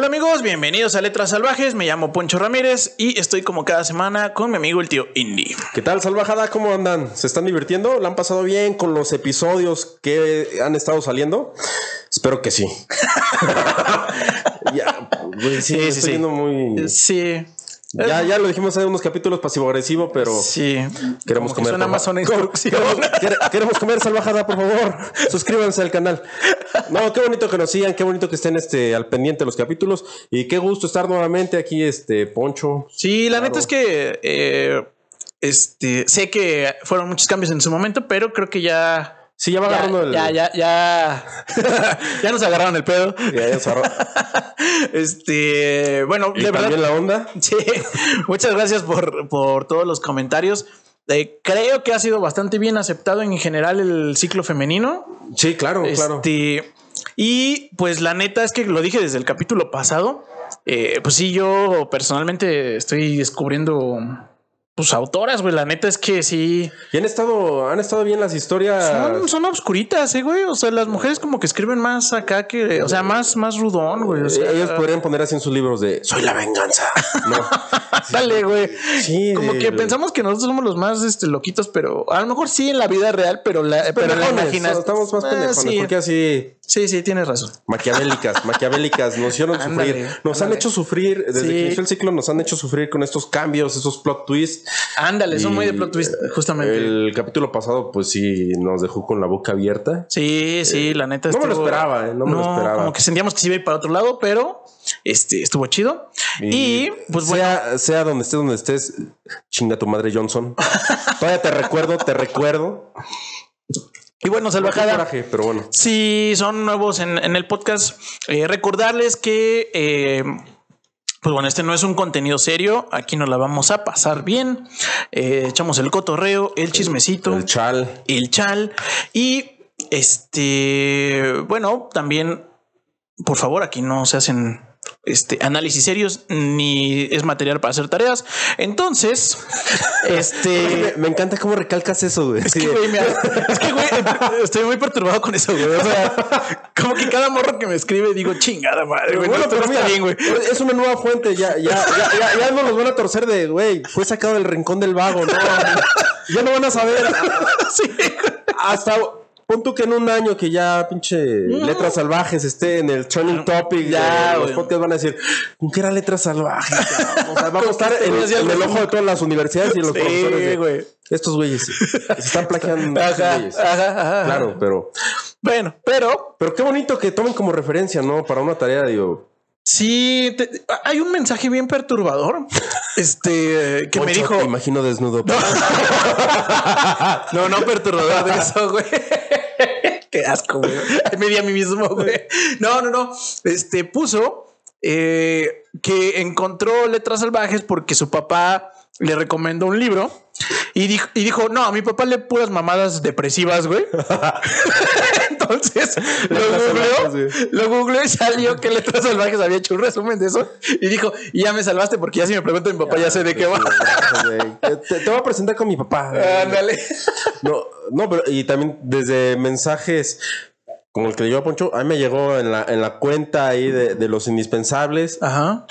Hola amigos, bienvenidos a Letras Salvajes. Me llamo Poncho Ramírez y estoy como cada semana con mi amigo el tío Indy. ¿Qué tal, salvajada? ¿Cómo andan? ¿Se están divirtiendo? ¿La han pasado bien con los episodios que han estado saliendo? Espero que sí. ya, sí, Sí, me sí, estoy sí. yendo muy. Sí. Ya, ya lo dijimos en unos capítulos pasivo-agresivo, pero Sí. queremos comer. Suena más una instrucción. Queremos comer salvajada, por favor. Suscríbanse al canal. No, qué bonito que nos sigan, qué bonito que estén este, al pendiente de los capítulos. Y qué gusto estar nuevamente aquí, este, Poncho. Sí, la Claro. neta es que eh, este sé que fueron muchos cambios en su momento, pero creo que ya. Sí, ya va Ya, agarrando el. ya, ya, ya, ya nos agarraron el pedo. Ya, ya se. Este, bueno, Y de verdad, la onda. Sí, muchas gracias por, por todos los comentarios. Eh, creo que ha sido bastante bien aceptado en general el ciclo femenino. Sí, claro, claro. Este, y pues la neta es que lo dije desde el capítulo pasado. eh, pues sí, yo personalmente estoy descubriendo pues autoras, güey. La neta es que sí Y han estado, han estado bien las historias. son, son obscuritas, eh, güey. O sea, las mujeres como que escriben más acá que, o sea, más, más rudón, güey. O sea, Ellos podrían poner así en sus libros de Soy la venganza. No. Dale, güey. Sí, Como de- que pensamos que nosotros somos los más este, loquitos, pero a lo mejor sí en la vida real, pero la, pero la imaginas. Estamos más Ah, pendejones. sí. Porque así sí, sí, tienes razón. maquiavélicas, maquiavélicas, nos hicieron sufrir. Nos han hecho sufrir, desde Sí. que inició el ciclo, nos han hecho sufrir con estos cambios, esos plot twists. Ándale, son muy de plot twist, justamente. El capítulo pasado, pues sí, nos dejó con la boca abierta. Sí, sí, la neta. no me lo esperaba, eh, no me lo esperaba. Como que sentíamos que se iba a ir para otro lado, pero este estuvo chido. Y, pues bueno, sea, sea donde estés, donde estés, chinga tu madre Johnson. Todavía te recuerdo, te recuerdo. y bueno, salvajada. coraje, pero bueno. Si son nuevos en, en el podcast, eh, recordarles que, eh, pues bueno, este no es un contenido serio. Aquí nos la vamos a pasar bien. Eh, echamos el cotorreo, el chismecito, El chal. el chal. Y este, bueno, también, por favor, aquí no se hacen este análisis serios ni es material para hacer tareas. Entonces, este. Me, me encanta cómo recalcas eso, güey. Es que, güey, me- es que, güey, estoy muy perturbado con eso, güey. O sea, como que cada morro que me escribe digo, chingada madre, güey. bueno, no, pero pero está mira, bien, güey. es una nueva fuente. Ya, ya, ya, ya, ya no los van a torcer de, güey, fue sacado del rincón del vago, ¿no? ya no van a saber. Sí. Hasta pon tú que en un año que ya pinche letras salvajes esté en el trending topic, Ya, los podcasts van a decir, ¿con qué era letras salvajes? cabrón?" O sea, vamos a estar en, en el ojo de todas las universidades y los profesores. Sí, de, güey. Estos güeyes se están plagiando. Ajá, güeyes". ajá, ajá. Claro, pero, Bueno, pero pero qué bonito que tomen como referencia, ¿no? Para una tarea, digo. sí, te- hay un mensaje bien perturbador. Este que me "Poncho, dijo, Te imagino desnudo. no, no perturbador de eso, güey. Qué asco, güey. Me di a mí mismo, güey. No, no, no. Este puso eh, que encontró letras salvajes porque su papá le recomendó un libro y dijo, y dijo no, a mi papá le puras mamadas depresivas, güey. Entonces lo googleó, lo googleó y salió que letras salvajes había hecho un resumen de eso y dijo, y ya me salvaste porque ya si me pregunta mi papá ya sé de qué va. Te, te- te voy a presentar con mi papá. Ándale. No, no, pero y también desde mensajes como el que le llegó a Poncho, a mí me llegó en la, en la cuenta ahí de, de los indispensables. Ajá.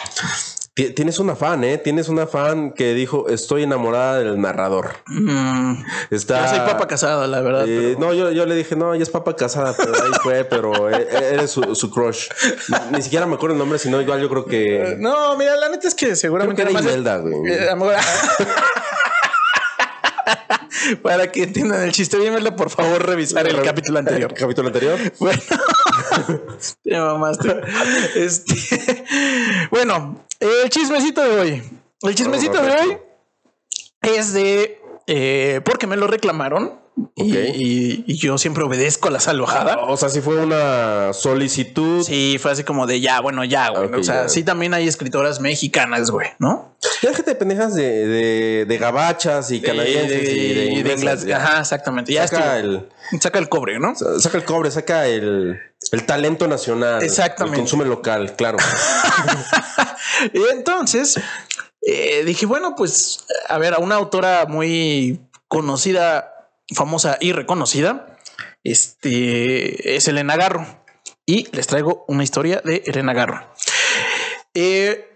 Ti- Tienes una fan, ¿eh? Tienes una fan que dijo, estoy enamorada del narrador. Mm, Está... Yo soy papa casada, la verdad. Eh, pero- No, yo, yo le dije, no, ella es papa casada, pero ahí fue, pero e- e- eres su, su crush. Ni, siquiera me acuerdo el nombre, sino igual yo creo que... No, mira, la neta es que Creo seguramente que era Imelda, güey. Eh. Para que entiendan el chiste, dímelo por favor revisar el capítulo anterior. capítulo anterior. Bueno, te mamaste. Este, bueno, el chismecito de hoy. El chismecito de hoy es de eh, porque me lo reclamaron y, Ok. y- y yo siempre obedezco a la salvajada. O sea, si fue una solicitud. Sí, fue así como de ya, bueno, ya, güey. O sea, ya. sí también hay escritoras mexicanas, güey, ¿no? Ya déjate de pendejas de, de, de gabachas y canadienses de, y de, inglesas. Ajá, exactamente. Ya saca, el, Saca el cobre, ¿no? saca el cobre, saca el, el talento nacional. Exactamente. El consumo local, claro. Y entonces eh, dije, bueno, pues a ver, a una autora muy conocida, famosa y reconocida, este es Elena Garro. Y les traigo una historia de Elena Garro. Eh,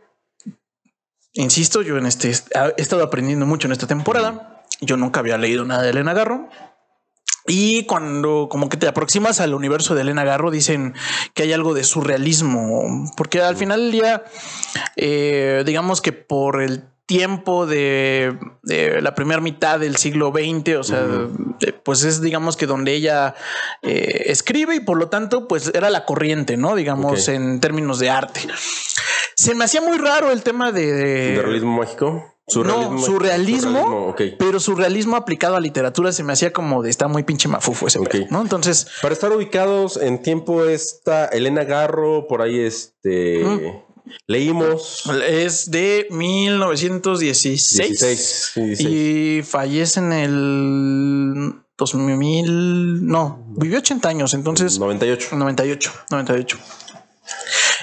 insisto, yo en este he estado aprendiendo mucho en esta temporada. Yo nunca había leído nada de Elena Garro. Y cuando como que te aproximas al universo de Elena Garro, dicen que hay algo de surrealismo, porque al final del día, eh, digamos que por el tiempo de, de la primera mitad del siglo XX, o sea, eh, pues es digamos que donde ella eh, escribe y por lo tanto pues era la corriente, ¿no? Digamos en términos de arte. Se me hacía muy raro el tema de... ¿De realismo mágico? No, surrealismo, ok. pero surrealismo aplicado a literatura se me hacía como de está muy pinche mafufo ese Ok. pedo, ¿no? Entonces, Para estar ubicados en tiempo está Elena Garro, por ahí este... Mm. Leímos... es de 1916 16, sí, 16. y fallece en el 2000, no, vivió 80 años, entonces 98. 98, 98.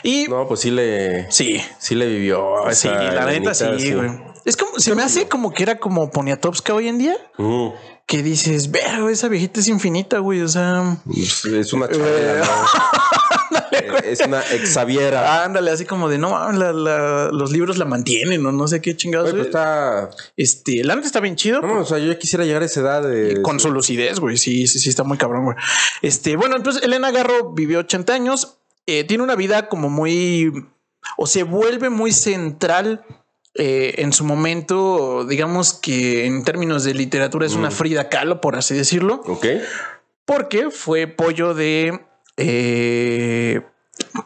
Y No, pues sí le... sí, Sí le vivió. sí, la neta sí, güey. Es como se me hace como que era como Poniatowska hoy en día, Ujú. que dices, ver, esa viejita es infinita, güey, o sea, Pues, Es una chavera, ¿no? Eh, es una exaviera. ándale, así como de no, la- la- los libros la mantienen o no sé qué chingados. Oye, pues está. Este, la neta está bien chido. No, o sea, yo ya quisiera llegar a esa edad de. con su lucidez, güey. Sí, sí, sí, está muy cabrón, güey. Este, bueno, entonces Elena Garro vivió 80 años. eh, tiene una vida como muy. O se vuelve muy central. Eh, en su momento, digamos que en términos de literatura es una Frida Kahlo, por así decirlo, Ok. porque fue pollo de, eh,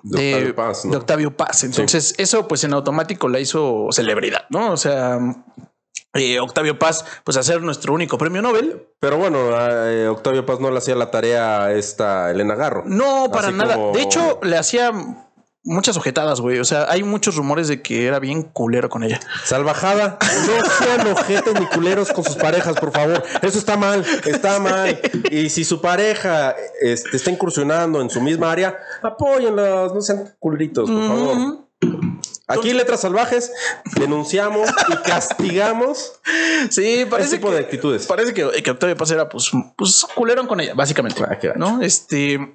De Octavio Paz, ¿no? de Octavio Paz. Entonces, eso pues en automático la hizo celebridad, ¿no? O sea, eh, Octavio Paz, pues a ser nuestro único premio Nobel. Pero bueno, eh, Octavio Paz no le hacía la tarea a esta Elena Garro. No, para nada. como- De hecho, le hacía muchas ojetadas, güey. O sea, hay muchos rumores de que era bien culero con ella. Salvajada, no sean ojetes ni culeros con sus parejas, por favor. Eso está mal, está mal. Y si su pareja este, está incursionando en su misma área, apóyenlos, no sean culeritos, por favor. Aquí, Letras Salvajes, denunciamos y castigamos Sí, ese parece tipo que, de actitudes. parece que, que Octavio Paz era pues, pues culerón con ella, básicamente. Ah. ¿No? Este,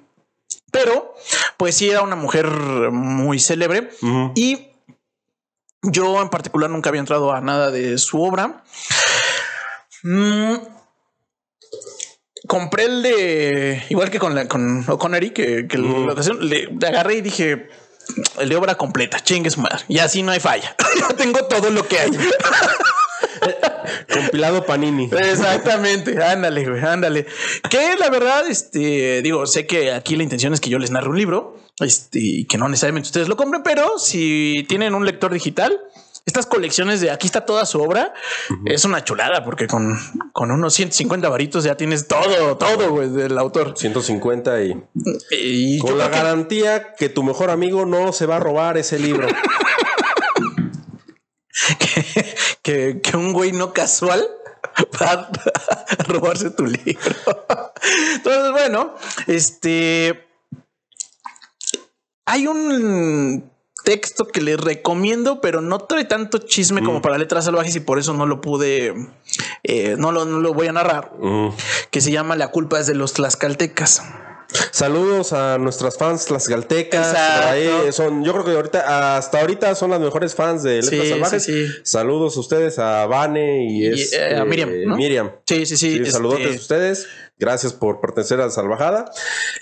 pero, pues sí era una mujer muy célebre. Y yo en particular nunca había entrado a nada de su obra. Mm, compré el de, igual que con, la, con O'Connery, que, que la ocasión, le, le agarré y dije, el de obra completa, chingue su madre. Y así no hay falla. Yo tengo todo lo que hay. Compilado Panini. Exactamente, ándale, güey, ándale. Que la verdad, este, digo, sé que aquí la intención es que yo les narre un libro, este, y que no necesariamente ustedes lo compren, pero si tienen un lector digital, estas colecciones de aquí está toda su obra, es una chulada, porque con, con unos 150 varitos ya tienes todo, todo, güey, del autor. 150 y Y con la que- garantía que tu mejor amigo no se va a robar ese libro. que, que un güey no casual va a robarse tu libro. Entonces, bueno, este hay un texto que les recomiendo, pero no trae tanto chisme como para letras salvajes y por eso no lo pude, eh, no, lo, no lo voy a narrar, Ujú. que se llama La culpa es de los tlaxcaltecas. Saludos a nuestras fans las galtecas. Ahí son, yo creo que ahorita, hasta ahorita son las mejores fans de Letras Sí, Salvajes. sí, sí. Saludos a ustedes, a Vane y, Y, eh, a Miriam, ¿no? Miriam. Sí, sí, sí. Sí, este, saludotes a ustedes. Gracias por pertenecer a Salvajada.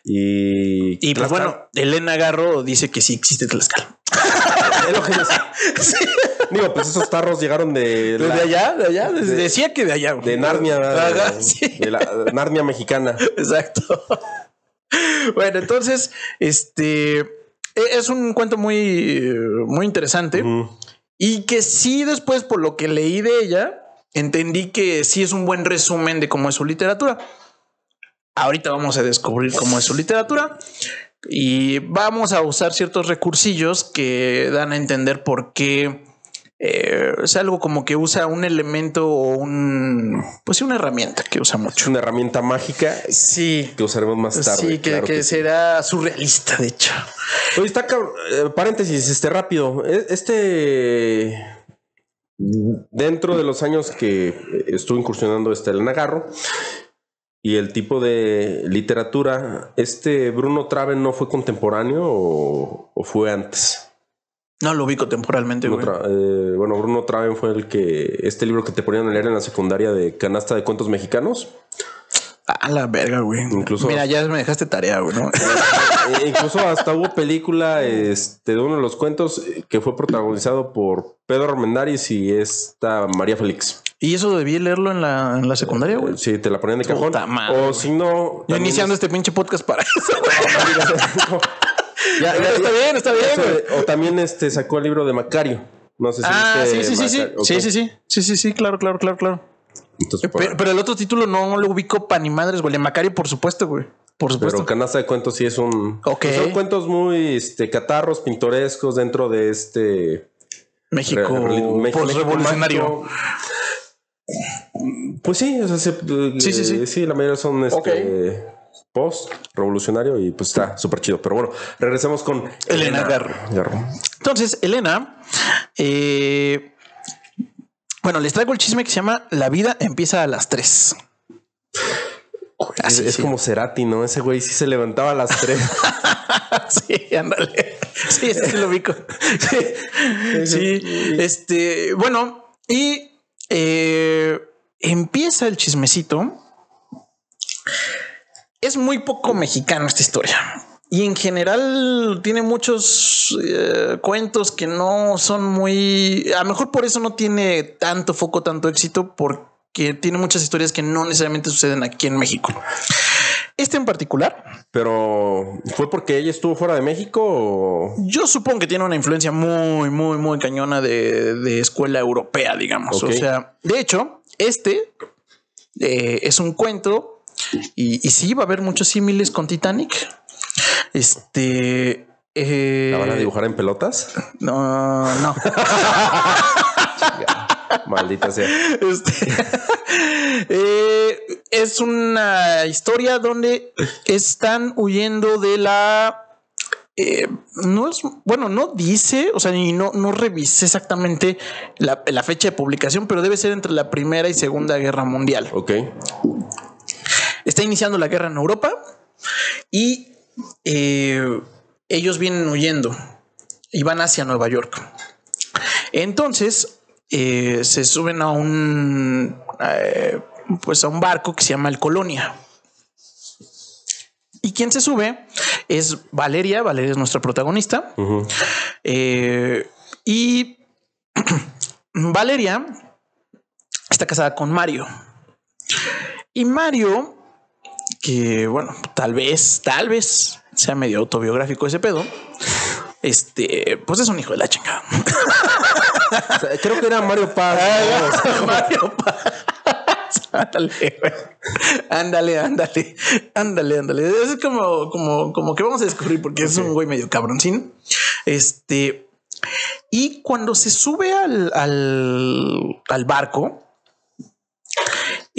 Y, y pues bueno, Elena Garro dice que sí existe Tlaxcal. Es lo que yo- Digo, pues esos tarros llegaron de, ¿De la- allá? ¿De allá? de- Decía que de allá. de Narnia, de, sí. de la Narnia mexicana. Exacto. Bueno, entonces, este e- es un cuento muy, muy interesante y que sí, después, por lo que leí de ella, entendí que sí es un buen resumen de cómo es su literatura. Ahorita vamos a descubrir cómo es su literatura y vamos a usar ciertos recursillos que dan a entender por qué eh, es algo como que usa un elemento o un, pues una herramienta que usa Es mucho. una herramienta mágica Sí, que usaremos más tarde. sí, que, claro que que sí. será surrealista, de hecho. Oye, está eh, paréntesis, este rápido. E- Este. Dentro de los años que estuve incursionando este Elena Garro y el tipo de literatura, ¿este Bruno Traven no fue contemporáneo o, o fue antes? No lo ubico temporalmente, güey. Eh, bueno, Bruno Traven fue el que. Este libro que te ponían a leer en la secundaria de canasta de cuentos mexicanos. A la verga, güey. Incluso- Mira, ya me dejaste tarea, güey, ¿no? Eh, incluso hasta hubo película este, de uno de los cuentos eh, que fue protagonizado por Pedro Armendáriz y esta María Félix. y eso debí leerlo en la, en la secundaria, güey. Sí, te la ponían de cajón. Madre, o si no. Yo iniciando es- este pinche podcast para eso, güey. Ya, ya, Está bien, está bien, güey. O también este sacó el libro de Macario. No sé si Ah, sí, sí, sí, sí. Sí, sí, sí. Sí, sí, sí, claro, claro, claro, claro. Entonces, por- Pero, pero el otro título no lo ubico pa' ni madres, güey. El Macario, por supuesto, güey. Por supuesto. Pero Canasta de Cuentos sí es un. Ok. Son cuentos muy este, catarros, pintorescos dentro de este. México re- re- México post-revolucionario. mágico. Pues sí, o sea, se- Sí, sí, sí. eh, sí, la mayoría son este, Ok. Post revolucionario y pues está súper chido. Pero bueno, regresemos con Elena Garro. Garro. Entonces, Elena, eh, bueno, les traigo el chisme que se llama La vida empieza a las 3. Es, Así, es sí. como Cerati, ¿no? Ese güey sí se levantaba a las 3. sí, ándale. Sí, sí lo ubico. Sí, sí. Este, bueno, y eh, empieza el chismecito. Es muy poco mexicano esta historia. Y en general tiene muchos eh, cuentos que no son muy... A lo mejor por eso no tiene tanto foco, tanto éxito, porque tiene muchas historias que no necesariamente suceden aquí en México. Este en particular, Pero fue porque ella estuvo fuera de México o. Yo supongo que tiene una influencia muy, muy, muy cañona de, de escuela europea, digamos. O sea, de hecho, este eh, es un cuento y, y sí va a haber muchos símiles con Titanic. Este. eh, ¿La van a dibujar en pelotas? No, no. Maldita sea. Este, eh, es una historia donde están huyendo de la. eh, no es bueno, no dice, o sea, y no, no revisé exactamente la, la fecha de publicación, pero debe ser entre la Primera y Segunda Guerra Mundial. Ok. Está iniciando la guerra en Europa y eh, ellos vienen huyendo y van hacia Nueva York. Entonces eh, se suben a un eh, pues a un barco que se llama el Colonia. Y quien se sube es Valeria. Valeria es nuestra protagonista. Y Valeria está casada con Mario. Y Mario, que bueno, tal vez, tal vez sea medio autobiográfico ese pedo. Este, pues es un hijo de la chingada. Creo que era Mario Paz. ¿no? Mario Paz. Ándale, güey. ándale, ándale, ándale, ándale. Es como, como, como que vamos a descubrir porque es un güey medio cabroncín. Este, y cuando se sube al, al, al barco,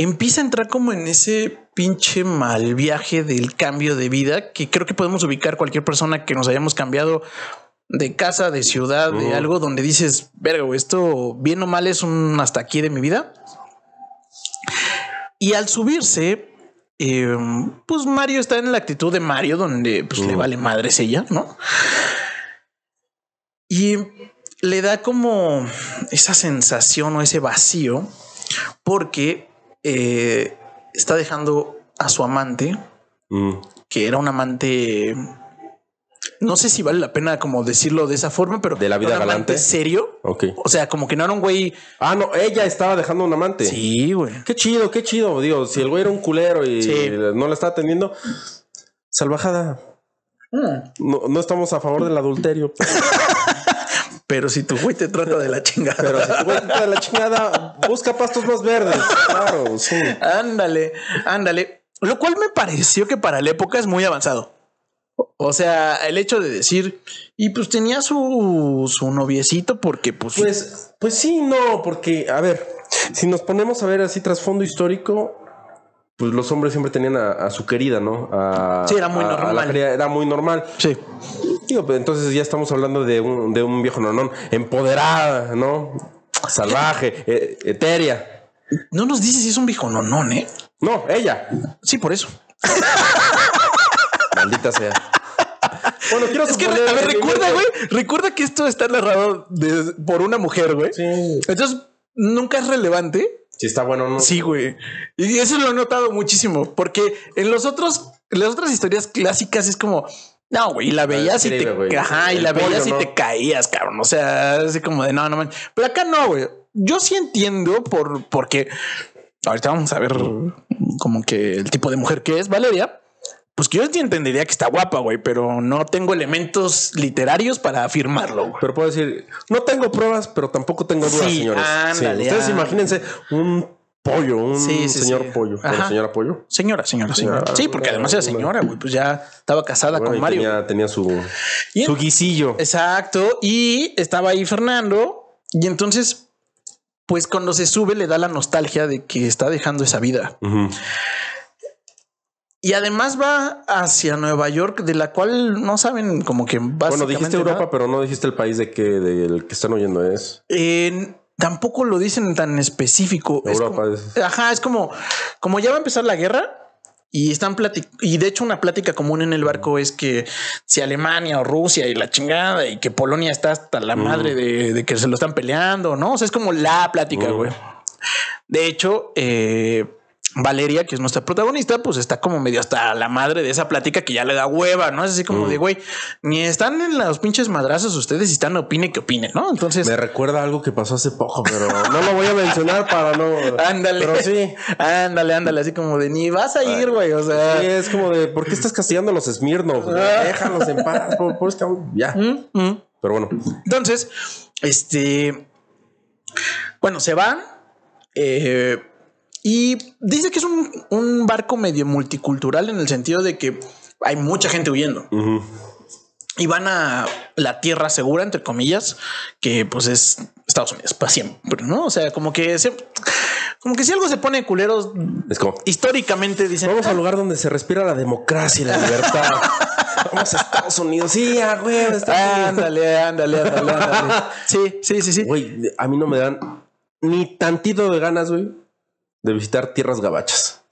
empieza a entrar como en ese pinche mal viaje del cambio de vida que creo que podemos ubicar cualquier persona que nos hayamos cambiado de casa, de ciudad, de algo donde dices, verga, esto bien o mal es un hasta aquí de mi vida. Y al subirse, eh, pues Mario está en la actitud de Mario, donde pues, le vale madres ella, ¿no? Y le da como esa sensación o ese vacío porque eh, está dejando a su amante, Mm. que era un amante. No sé si vale la pena como decirlo de esa forma, pero ¿De la vida un amante galante? serio. Ok. O sea, como que no era un güey. Ah, no, ella estaba dejando un amante. Sí, güey. Qué chido, qué chido. Digo, si el güey era un culero y Sí. no la está atendiendo, salvajada. No, no estamos a favor del adulterio. Pero, si tu güey te trata de la chingada. pero si tu güey te da la chingada, busca pastos más verdes. Claro, sí. Ándale, ándale. Lo cual me pareció que para la época es muy avanzado. O- sea, el hecho de decir, y pues tenía su, su noviecito porque pues... Pues, pues sí, no, porque, a ver, si nos ponemos a ver así trasfondo histórico, pues los hombres siempre tenían a, a su querida, ¿no? A- Sí, era muy a- a la normal. era muy normal. sí. Digo, pues entonces ya estamos hablando de un, de un viejo nonón, empoderada, ¿no? Salvaje, e- etérea. No nos dice si es un viejo no, no, ¿eh? No, ella. Sí, por eso. Maldita sea. Bueno, quiero Es que, a ver, recuerda, güey, recuerda que esto está narrado de- por una mujer, güey. Sí. Entonces, nunca es relevante. Si está bueno o no. Sí, güey. Y eso lo he notado muchísimo, porque en los otros, en las otras historias clásicas es como, no, güey, y la veías y te, ajá, y El la pollo, veías y ¿no? te caías, cabrón. O sea, así como de no, no man. Pero acá no, güey. Yo sí entiendo por, porque ahorita vamos a ver como que el tipo de mujer que es Valeria. Pues que yo sí entendería que está guapa, güey, pero no tengo elementos literarios para afirmarlo. Pero puedo decir, no tengo pruebas, pero tampoco tengo dudas, Sí, señores. ándale, Ustedes imagínense un pollo, un Sí, sí, señor sí. pollo. Bueno, Ajá. señora pollo. Señora, señora, señora. Señora, Sí, porque además era señora, güey, pues ya estaba casada Bueno, con Mario. Tenía, tenía su, Y su en- guisillo. Exacto. Y estaba ahí Fernando. Y entonces, pues cuando se sube, le da la nostalgia de que está dejando esa vida. Y además va hacia Nueva York, de la cual no saben como que Bueno, básicamente dijiste Europa, nada. pero no dijiste el país de que del que están oyendo es. Eh, tampoco lo dicen tan específico. Es Europa como- es- Ajá, es como, como ya va a empezar la guerra. Y están platic y de hecho una plática común en el barco es que si Alemania o Rusia y la chingada y que Polonia está hasta la madre de, de que se lo están peleando, ¿no? O sea, es como la plática, Mm. güey. De hecho, eh, Valeria, que es nuestra protagonista, pues está como medio hasta la madre de esa plática que ya le da hueva, ¿no? Es así como Mm. de, güey, ni están en los pinches madrazos ustedes y están opine que opine, ¿no? Entonces... Me recuerda algo que pasó hace poco, pero no lo voy a mencionar para no. Ándale. Pero sí. Ándale, ándale, así como de ni vas a ir, güey. O sea, Sí, es como de ¿por qué estás castigando a los Smirnoff? Ah. Déjalos en paz, por, por este. Ya. mm, mm. Pero bueno, entonces, este, bueno, se van eh, y dice que es un, un barco medio multicultural en el sentido de que hay mucha gente huyendo ujú. y van a la tierra segura, entre comillas, que pues es Estados Unidos para siempre, ¿no? O sea, como que se, como que si algo se pone culeros, es como. históricamente dicen, Vamos al lugar donde se respira la democracia y la libertad. Vamos a Estados Unidos. Sí, a güey, ándale, ándale, ándale, ándale. Sí, sí, sí, sí. Güey, a mí no me dan ni tantito de ganas, güey, de visitar tierras gabachas.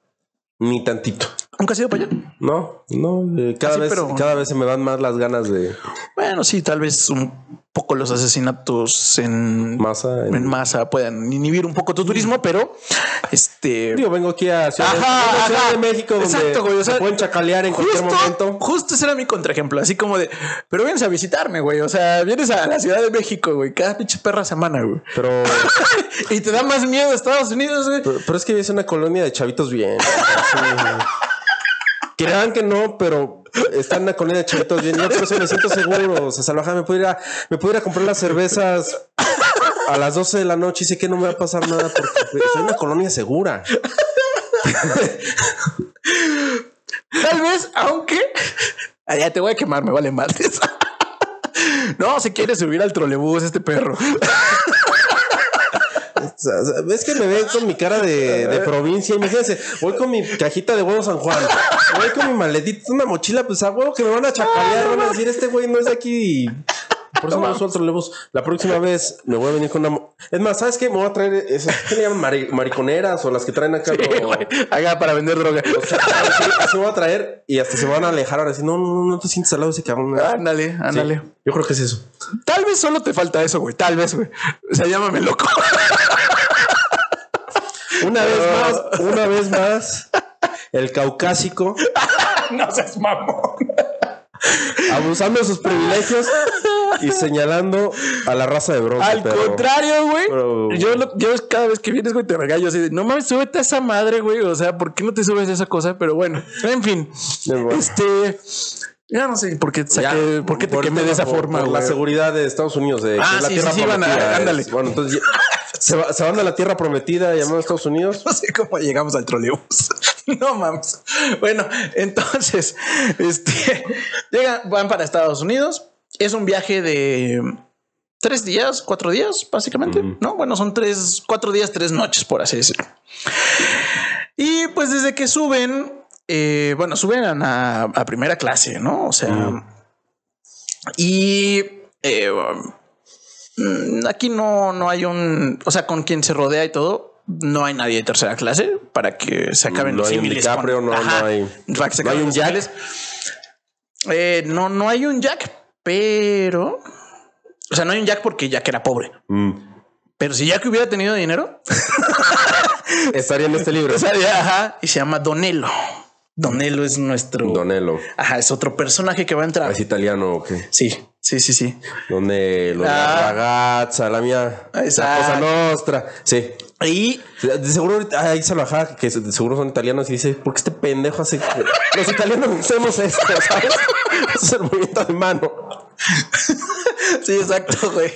Ni tantito. ¿Nunca has ido para allá? No, no, eh, cada Así, vez, pero- cada vez se me dan más las ganas de Bueno, sí, tal vez un poco los asesinatos en, masa. en- en masa puedan inhibir un poco tu turismo, pero este. Digo, vengo aquí a Ciudad, de- Ajá, vengo a Ciudad ajá. de México, donde Exacto, güey, o sea, se pueden chacalear en cualquier momento. justo ese era mi contraejemplo, así como de, pero vienes a visitarme, güey. O sea, vienes a la Ciudad de México, güey, cada pinche perra semana, güey. Pero, y te da más miedo Estados Unidos, güey. pero, pero es que es una colonia de chavitos bien. Crean que no, pero está en una colonia de chavitos bien. Por eso me siento seguro. O sea, salvaje, me puedo ir a, me puedo ir a comprar las cervezas a las 12 de la noche y sé que no me va a pasar nada porque soy una colonia segura. Tal vez, aunque. Ya te voy a quemar, me vale madres. no, se quiere subir al trolebús este perro. Sea, es que me ven con mi cara de, de provincia. Imagínense, voy con mi cajita de huevo San Juan, voy con mi maletita, una mochila, pues a huevo que me van a chacalear, van a decir, este güey no es de aquí. Por eso no, me suelto lejos. La próxima vez me voy a venir con una. Es más, ¿sabes qué? Me voy a traer esas. ¿Qué le llaman? Mari- mariconeras o las que traen acá. lo- Haga para vender droga. o sea, voy a traer y hasta se van a alejar ahora. Así, no, no, no te sientes al lado de ese cabrón. Ándale, Sí, ándale. yo creo que es eso. Tal vez solo te falta eso, güey. Tal vez, güey. O sea, llámame loco. Una vez más, una vez más, el caucásico no seas mamón. abusando de sus privilegios y señalando a la raza de bronce. Al pero- contrario, güey. pero- Yo, cada vez que vienes, güey, te regallo así de no mames, súbete a esa madre, güey. O sea, ¿por qué no te subes a esa cosa? Pero bueno, en fin. bueno. Este. Ya no sé por qué te Ya, saqué, por qué te por quemé de esa por- forma, por la seguridad de Estados Unidos, de que Ah, es la sí, tierra sí, sí, van a- ándale. Bueno, entonces ya- se, va- se van a la tierra prometida llamada Estados Unidos. No sé cómo llegamos al trolebús. No mames. Bueno, entonces, este llegan, van para Estados Unidos. Es un viaje de tres días, cuatro días, básicamente. No, bueno, son tres, cuatro días, tres noches, por así decirlo. Y pues desde que suben, eh, bueno, suben a, a primera clase, no? O sea, y eh, aquí no, no hay un, o sea, con quien se rodea y todo, no hay nadie de tercera clase para que se acaben No los hay un. DiCaprio, no- no hay- para que se no hay un Jack. Eh, no, no hay un Jack, pero. O sea, no hay un Jack porque Jack era pobre. Mm. Pero si Jack hubiera tenido dinero, Estaría en este libro. estaría, ajá, y se llama Donello. Donello es nuestro. Donello. Ajá, es otro personaje que va a entrar. ¿Es italiano o qué? Sí, sí, sí, sí. Donello, la Ah. ragazza, la mía. La Exacto. cosa nostra. Sí. Y De seguro ahorita- ahí se lo ajá, que de seguro son italianos y dice, ¿por qué este pendejo hace? Los italianos hacemos esto, ¿sabes? Es el movimiento de mano. sí, exacto, güey.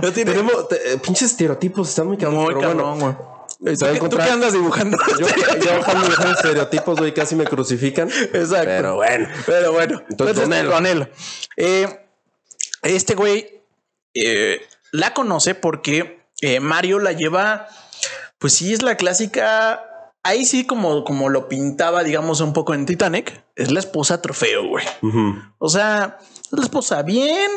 No tiene Tenemos te- eh, pinches estereotipos, están muy cabrones. muy cabrón, güey. ¿Tú, qué- tú encontrar- qué andas dibujando? yo, me dejan estereotipos, güey, casi me crucifican. Exacto. Pero bueno. Pero bueno. Entonces, Donello. Donello. Eh, este güey eh, la conoce porque eh, Mario la lleva. Pues sí, es la clásica. Ahí sí, como, como lo pintaba, digamos, un poco en Titanic, es la esposa trofeo, güey. O sea, es la esposa bien,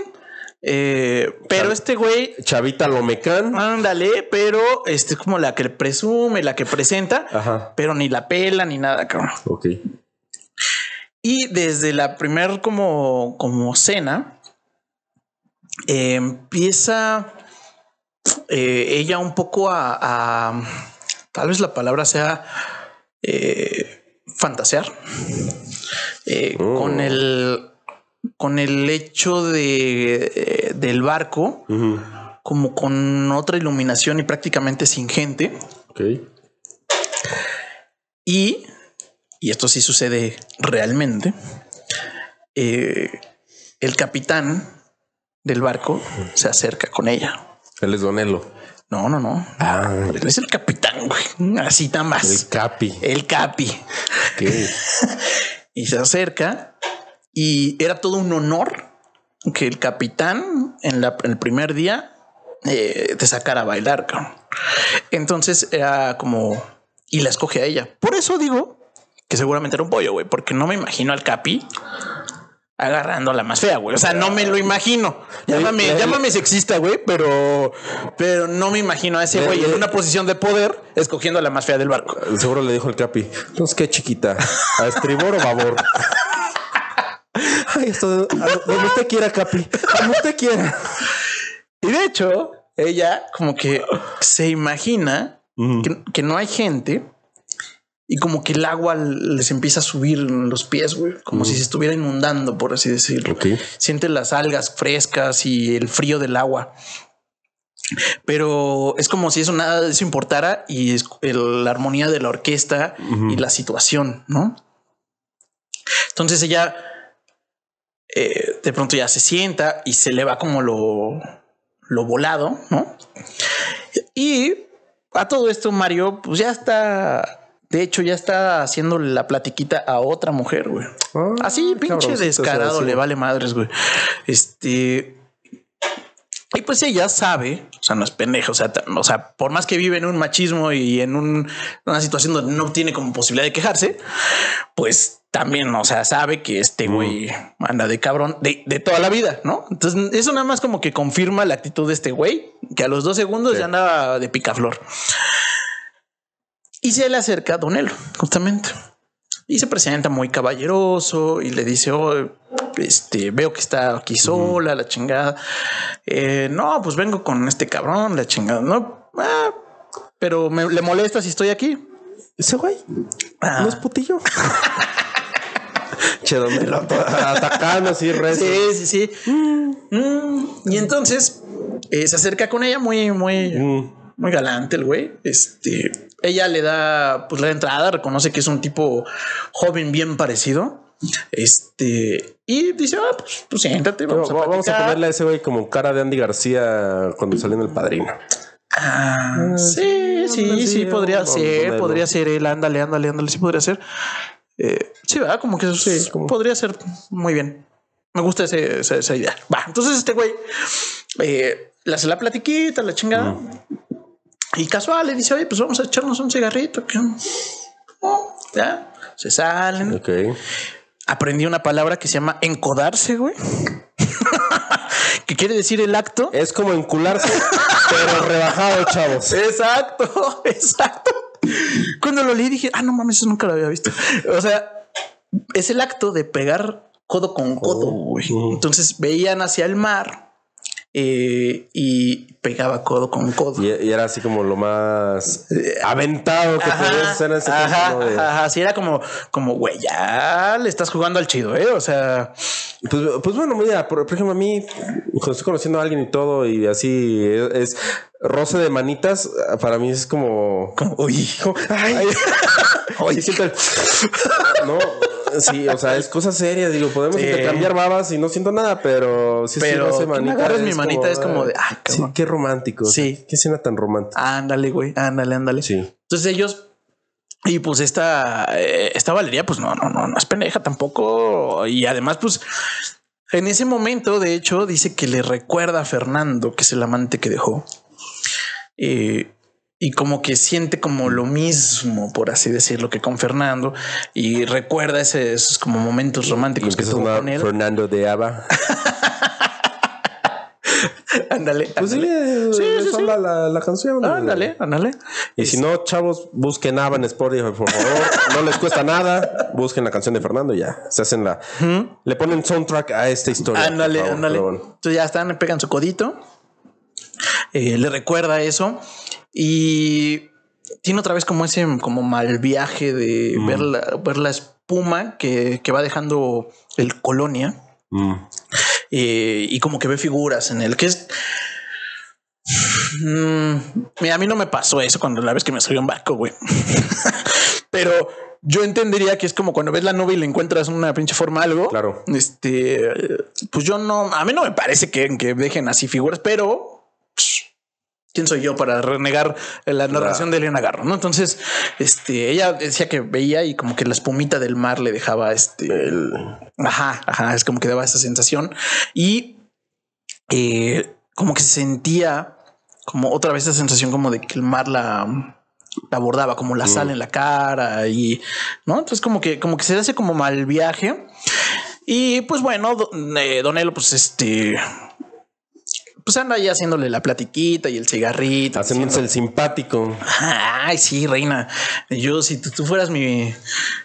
eh, pero este güey, Chavita Lomecán. ándale, pero este es como la que presume, la que presenta, Ajá. pero ni la pela ni nada, cabrón. Ok. Y desde la primer como, como cena, eh, empieza eh, ella un poco a, a- tal vez la palabra sea eh, fantasear eh, Oh. con el con el hecho de del barco como con otra iluminación y prácticamente sin gente. Y, y esto sí sucede realmente, el capitán del barco se acerca con ella. Él es Donelo. No, no, no. Ah, Él es el capitán, güey. Así el más. Capi. El capi. Ok. Y se acerca y era todo un honor que el capitán en, la- en el primer día eh, te sacara a bailar. cabrón. Entonces era como y la escoge a ella. Por eso digo que seguramente era un pollo, güey, porque no me imagino al capi agarrando la más fea, güey. O sea, no me lo imagino. Llámame, llámame sexista, güey, pero, pero no me imagino a ese güey en una posición de poder escogiendo a la más fea del barco. Seguro le dijo el Capi. Entonces, ¿qué chiquita? ¿A estribor o babor? Ay, esto, donde usted quiera, Capi. Donde usted quiera. Y de hecho, ella como que se imagina que no hay gente y como que el agua les empieza a subir en los pies, güey, como si se estuviera inundando, por así decirlo. Siente las algas frescas y el frío del agua. Pero es como si eso nada de eso importara y es el- la armonía de la orquesta y la situación, ¿no? Entonces ella eh, de pronto ya se sienta y se le va como lo, lo volado, ¿no? Y a todo esto Mario pues ya está, de hecho ya está haciendo la platiquita a otra mujer, güey. Ah, Así, pinche descarado, le vale madres, güey. Este. Y pues ella sabe, o sea, no es pendeja, o sea, o sea, por más que vive en un machismo y en un- una situación donde no tiene como posibilidad de quejarse, pues también, o sea, sabe que este güey anda de cabrón de, de toda la vida, ¿no? Entonces, eso nada más como que confirma la actitud de este güey, que a los dos segundos Sí. ya andaba de picaflor. Y se le acerca a Donelo, justamente. Y se presenta muy caballeroso y le dice, oh, este, veo que está aquí sola, la chingada. Eh, no, pues vengo con este cabrón, la chingada. No, ah, pero me, le molesta si estoy aquí. Ese güey Ah. no es putillo. che, ¿dónde lo atacando así? Sí, sí, sí. Mm, y entonces eh, se acerca con ella muy, muy, Mm. Muy galante el güey. Este, ella le da pues la entrada, reconoce que es un tipo joven bien parecido. Este, y dice, ah, pues, pues siéntate, vamos, Vamos, a, vamos a ponerle a ese güey como cara de Andy García cuando salió en el padrino. Ah, sí, sí, ándale, sí, sí, podría ser, podría ser él, ándale, ándale, ándale, sí podría ser. Eh, sí, ¿verdad? Como que Sí, sí, podría ser muy bien. Me gusta ese- esa, esa idea. Va, entonces este güey eh, le hace la platiquita, la chingada. Y casual le dice, oye, pues vamos a echarnos un cigarrito. Oh, ya, se salen. Ok. Aprendí una palabra que se llama encodarse, güey. que quiere decir el acto. Es como encularse, pero rebajado, chavos. Exacto, exacto. Cuando lo leí dije, ah, no mames, eso nunca lo había visto. O sea, es el acto de pegar codo con codo, güey. Entonces veían hacia el mar eh, y pegaba codo con codo. Y, y era así como lo más aventado que podías hacer en ese ajá, sí, era como, como, güey, ya le estás jugando al chido, ¿eh? O sea, Pues, pues bueno, mira, por, por ejemplo, a mí, cuando estoy conociendo a alguien y todo, y así es, es roce de manitas, para mí es como. como, uy, como, ay, Ay. sí, siento el- no, sí, o sea, es cosa seria. Digo, podemos Sí. intercambiar babas y no siento nada, pero sí, Pero roce de que me manita agarres mi manita es como de, ah, sí, qué romántico. Sí. Qué escena tan romántica. ándale, güey, ándale, ándale. Sí. Entonces ellos, y pues esta, eh, esta Valeria, pues no, no, no, no es pendeja tampoco. Y además, pues en ese momento, de hecho, dice que le recuerda a Fernando, que es el amante que dejó. Eh, y como que siente como lo mismo, por así decirlo, que con Fernando. Y recuerda ese- esos como momentos románticos que tuvo con él. Fernando de Ava. Ándale, Pues sí, ándale. Sí, sí, la, la canción. Ándale, ándale. Y si no, chavos, busquen Ava en Spotify, por favor. No les cuesta nada. Busquen la canción de Fernando y ya. Se hacen la. Le ponen soundtrack a esta historia. Ándale, ándale. bueno. Entonces ya están, le pegan su codito. Eh, le recuerda eso. Y tiene otra vez como ese como mal viaje de ver, la, ver la espuma que, que va dejando el colonia. Mm. eh, y como que ve figuras en él, que es. Mm, mira, a mí no me pasó eso cuando la vez que me salió un barco, güey. Pero yo entendería que es como cuando ves la nube y le encuentras una pinche forma algo. Claro. Este, pues yo no, a mí no me parece que, que dejen así figuras, pero quién soy yo para renegar la narración de Elena Garro, ¿no? Entonces, este, ella decía que veía y como que la espumita del mar le dejaba este, el, ajá, ajá, es como que daba esa sensación y eh, como que se sentía como otra vez esa sensación como de que el mar la, la abordaba, como la sal en la cara y no, entonces como que, como que se hace como mal viaje. Y pues bueno, eh, Don Elo, pues este, pues anda ahí haciéndole la platiquita y el cigarrito. Haciéndose el simpático. Ay, sí, reina. Yo, si tú, tú fueras mi,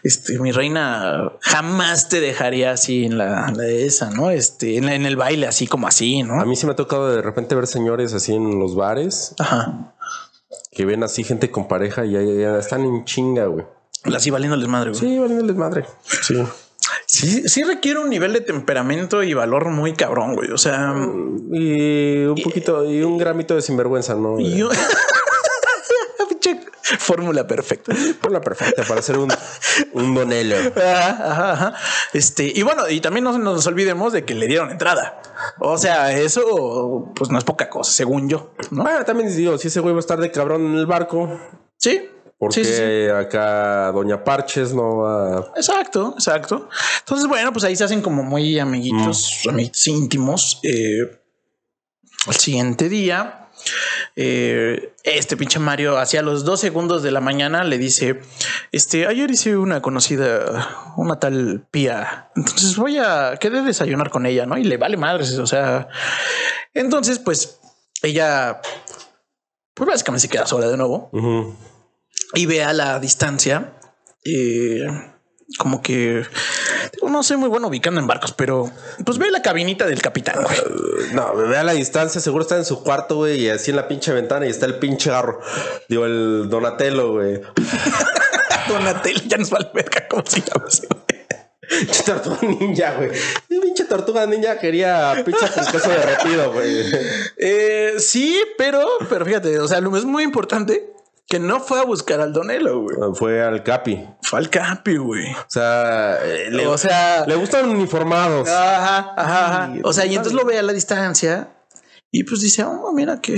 este, mi reina, jamás te dejaría así en la, la esa, ¿no? Este, en, la- en el baile, así como así, A ¿no? mí sí me ha tocado de repente ver señores así en los bares Ajá. que ven así gente con pareja y ya, ya- ya están en chinga, güey. Así valiéndoles madre, güey. Sí, valiéndoles madre. Sí. Sí, sí requiere un nivel de temperamento y valor muy cabrón, güey. O sea, Y un poquito, y un gramito de sinvergüenza, ¿no? y Pinche fórmula perfecta. Por la perfecta para ser un, un donelo. Ajá, ajá, ajá. Este, y bueno, y también no nos olvidemos de que le dieron entrada. O sea, eso pues no es poca cosa, según yo, ¿no? Bueno, también digo, si ese güey va a estar de cabrón en el barco, Sí. Porque Sí, sí, sí. acá Doña Parches no va. Exacto, exacto. Entonces, bueno, pues ahí se hacen como muy amiguitos, amiguitos íntimos. Eh, al siguiente día, eh, este pinche Mario, hacia los dos segundos de la mañana, le dice: Este, ayer hice una conocida, una tal Pía. Entonces voy a querer desayunar con ella, ¿no? Y le vale madres. O sea, entonces, pues ella, pues básicamente se queda sola de nuevo. Y ve a la distancia eh, como que no soy muy bueno ubicando en barcos, pero pues ve la cabinita del capitán. güey. No, me ve a la distancia, seguro está en su cuarto, güey, y así en la pinche ventana y está el pinche garro. Digo, el Donatello, güey. Donatello ya nos vale verga cómo se llama ese güey. Pinche tortuga ninja, güey. Pinche tortuga ninja quería pizza con queso derretido, güey. Eh, sí, pero, pero fíjate, o sea, lo es muy importante que no fue a buscar al Donelo, güey. Fue al Capi. Fue al Capi, güey. O sea, eh, le, O sea, le gustan uniformados. ajá, ajá, ajá. O sea, y entonces lo ve a la distancia y pues dice, oh, mira qué,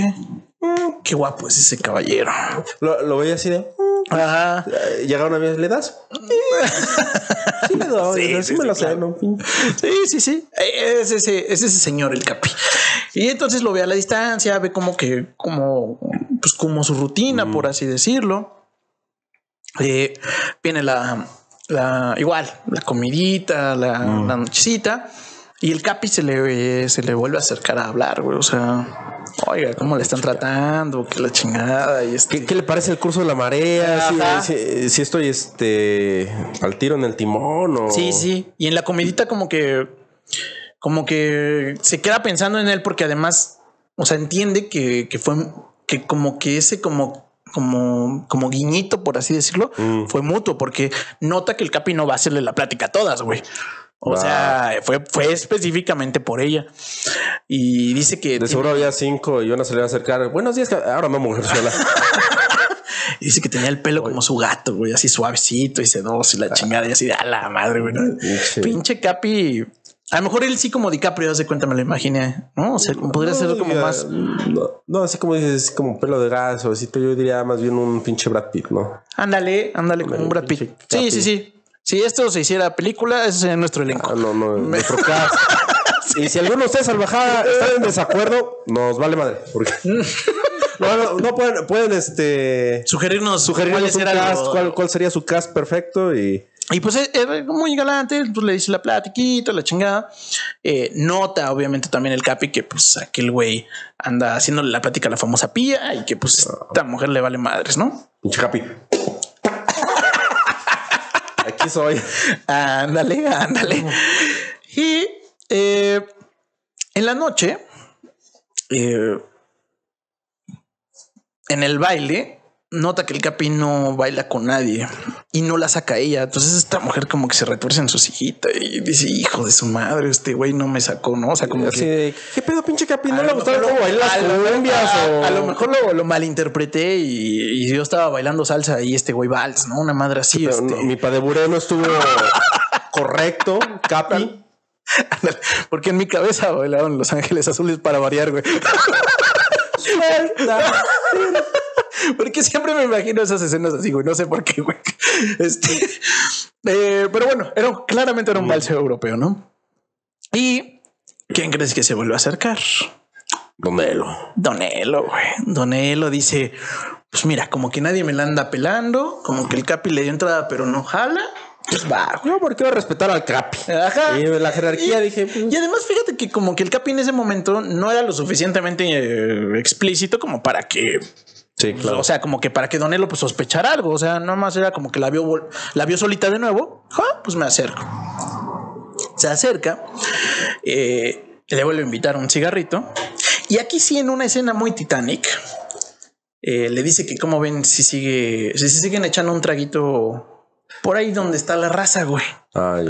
mm, qué guapo es ese caballero. Lo, lo veía así de. mm, Ajá. eh, Llega una vez, ¿le das? sí, le doy. Sí, Sí, sí, me lo sé, claro. ¿no? Sí, sí, sí. Eh, Es ese, es ese señor, el Capi. Y entonces lo ve a la distancia, ve como que, como, pues como su rutina, por así decirlo. Eh, viene la, la, igual, la comidita, la, la nochecita. Y el Capi se le, se le vuelve a acercar a hablar, güey. O sea, oiga, ¿cómo le están tratando? Que la chingada. Y este... ¿Qué, qué le parece el curso de la marea? Si, Ajá. si- si estoy este al tiro en el timón o. Sí, sí. Y en la comidita como que como que se queda pensando en él porque además, o sea, entiende que, que fue que como que ese como como como guiñito por así decirlo Mm. fue mutuo porque nota que el Capi no va a hacerle la plática a todas, güey. O sea, fue, fue específicamente por ella. Y dice que De seguro había cinco y una se le va a acercar. Buenos días, ahora no, mujer sola. y dice que tenía el pelo como su gato, güey, así suavecito y sedoso y la chingada y así de a la madre, güey. ¿no? Pinche. Capi. A lo mejor él sí como DiCaprio, de cuenta, me lo imaginé, ¿no? O sea, podría ser como más... No, no, así como dices, como pelo de gas o así. Yo diría más bien un pinche Brad Pitt, ¿no? Ándale, ándale como un Brad Pitt. Sí, sí, sí. Si esto se hiciera película, ese es nuestro elenco. Ah, no, no, nuestro cast. Y si alguno de ustedes salvajada está en desacuerdo, nos vale madre. Porque no, no, no pueden, pueden este Sugerirnos, sugerirnos cast, cuál, cuál sería su cast perfecto y Y pues es, es muy galante, pues le dice la platiquita, la chingada. Eh, nota, obviamente, también el Capi que pues aquel güey anda haciéndole la plática a la famosa pía y que pues esta mujer le vale madres, ¿no? pinche capi. Soy. Ándale, ándale. Y eh, en la noche, eh, en el baile, nota que el Capi no baila con nadie y no la saca ella. Entonces esta mujer como que se retuerce en su sillita y dice, hijo de su madre, este güey no me sacó, ¿no? O sea, como Así que... de, ¿qué pedo, pinche capi? ¿No A le gustaba cómo a lo- a, lo mejor lo, lo malinterpreté y, y yo estaba bailando salsa y este güey vals, ¿no? Una madre así. Pero este. no, mi padeburé no estuvo correcto, capi. Porque en mi cabeza bailaron Los Ángeles Azules para variar, güey. Porque siempre me imagino esas escenas así, güey. No sé por qué, güey. Este, eh, pero bueno, era, claramente era un vals europeo, ¿no? Y ¿quién crees que se vuelve a acercar? Donelo. Donelo, güey. Donelo dice: Pues mira, como que nadie me la anda pelando, como que el Capi le dio entrada, pero no jala. Pues va. No, porque iba a respetar al capi. Ajá. Y la jerarquía Y- dije, pues, Y además, fíjate que como que el Capi en ese momento no era lo suficientemente eh, explícito como para que, sí, claro. o sea, como que para que Donelo pues sospechara algo. O sea, nomás era como que la vio, la vio solita de nuevo. Ja, pues me acerco. Se acerca, eh, le vuelve a invitar un cigarrito. Y aquí sí, en una escena muy Titanic, eh, le dice que como ven si sigue, si siguen echando un traguito por ahí donde está la raza, güey. Ah.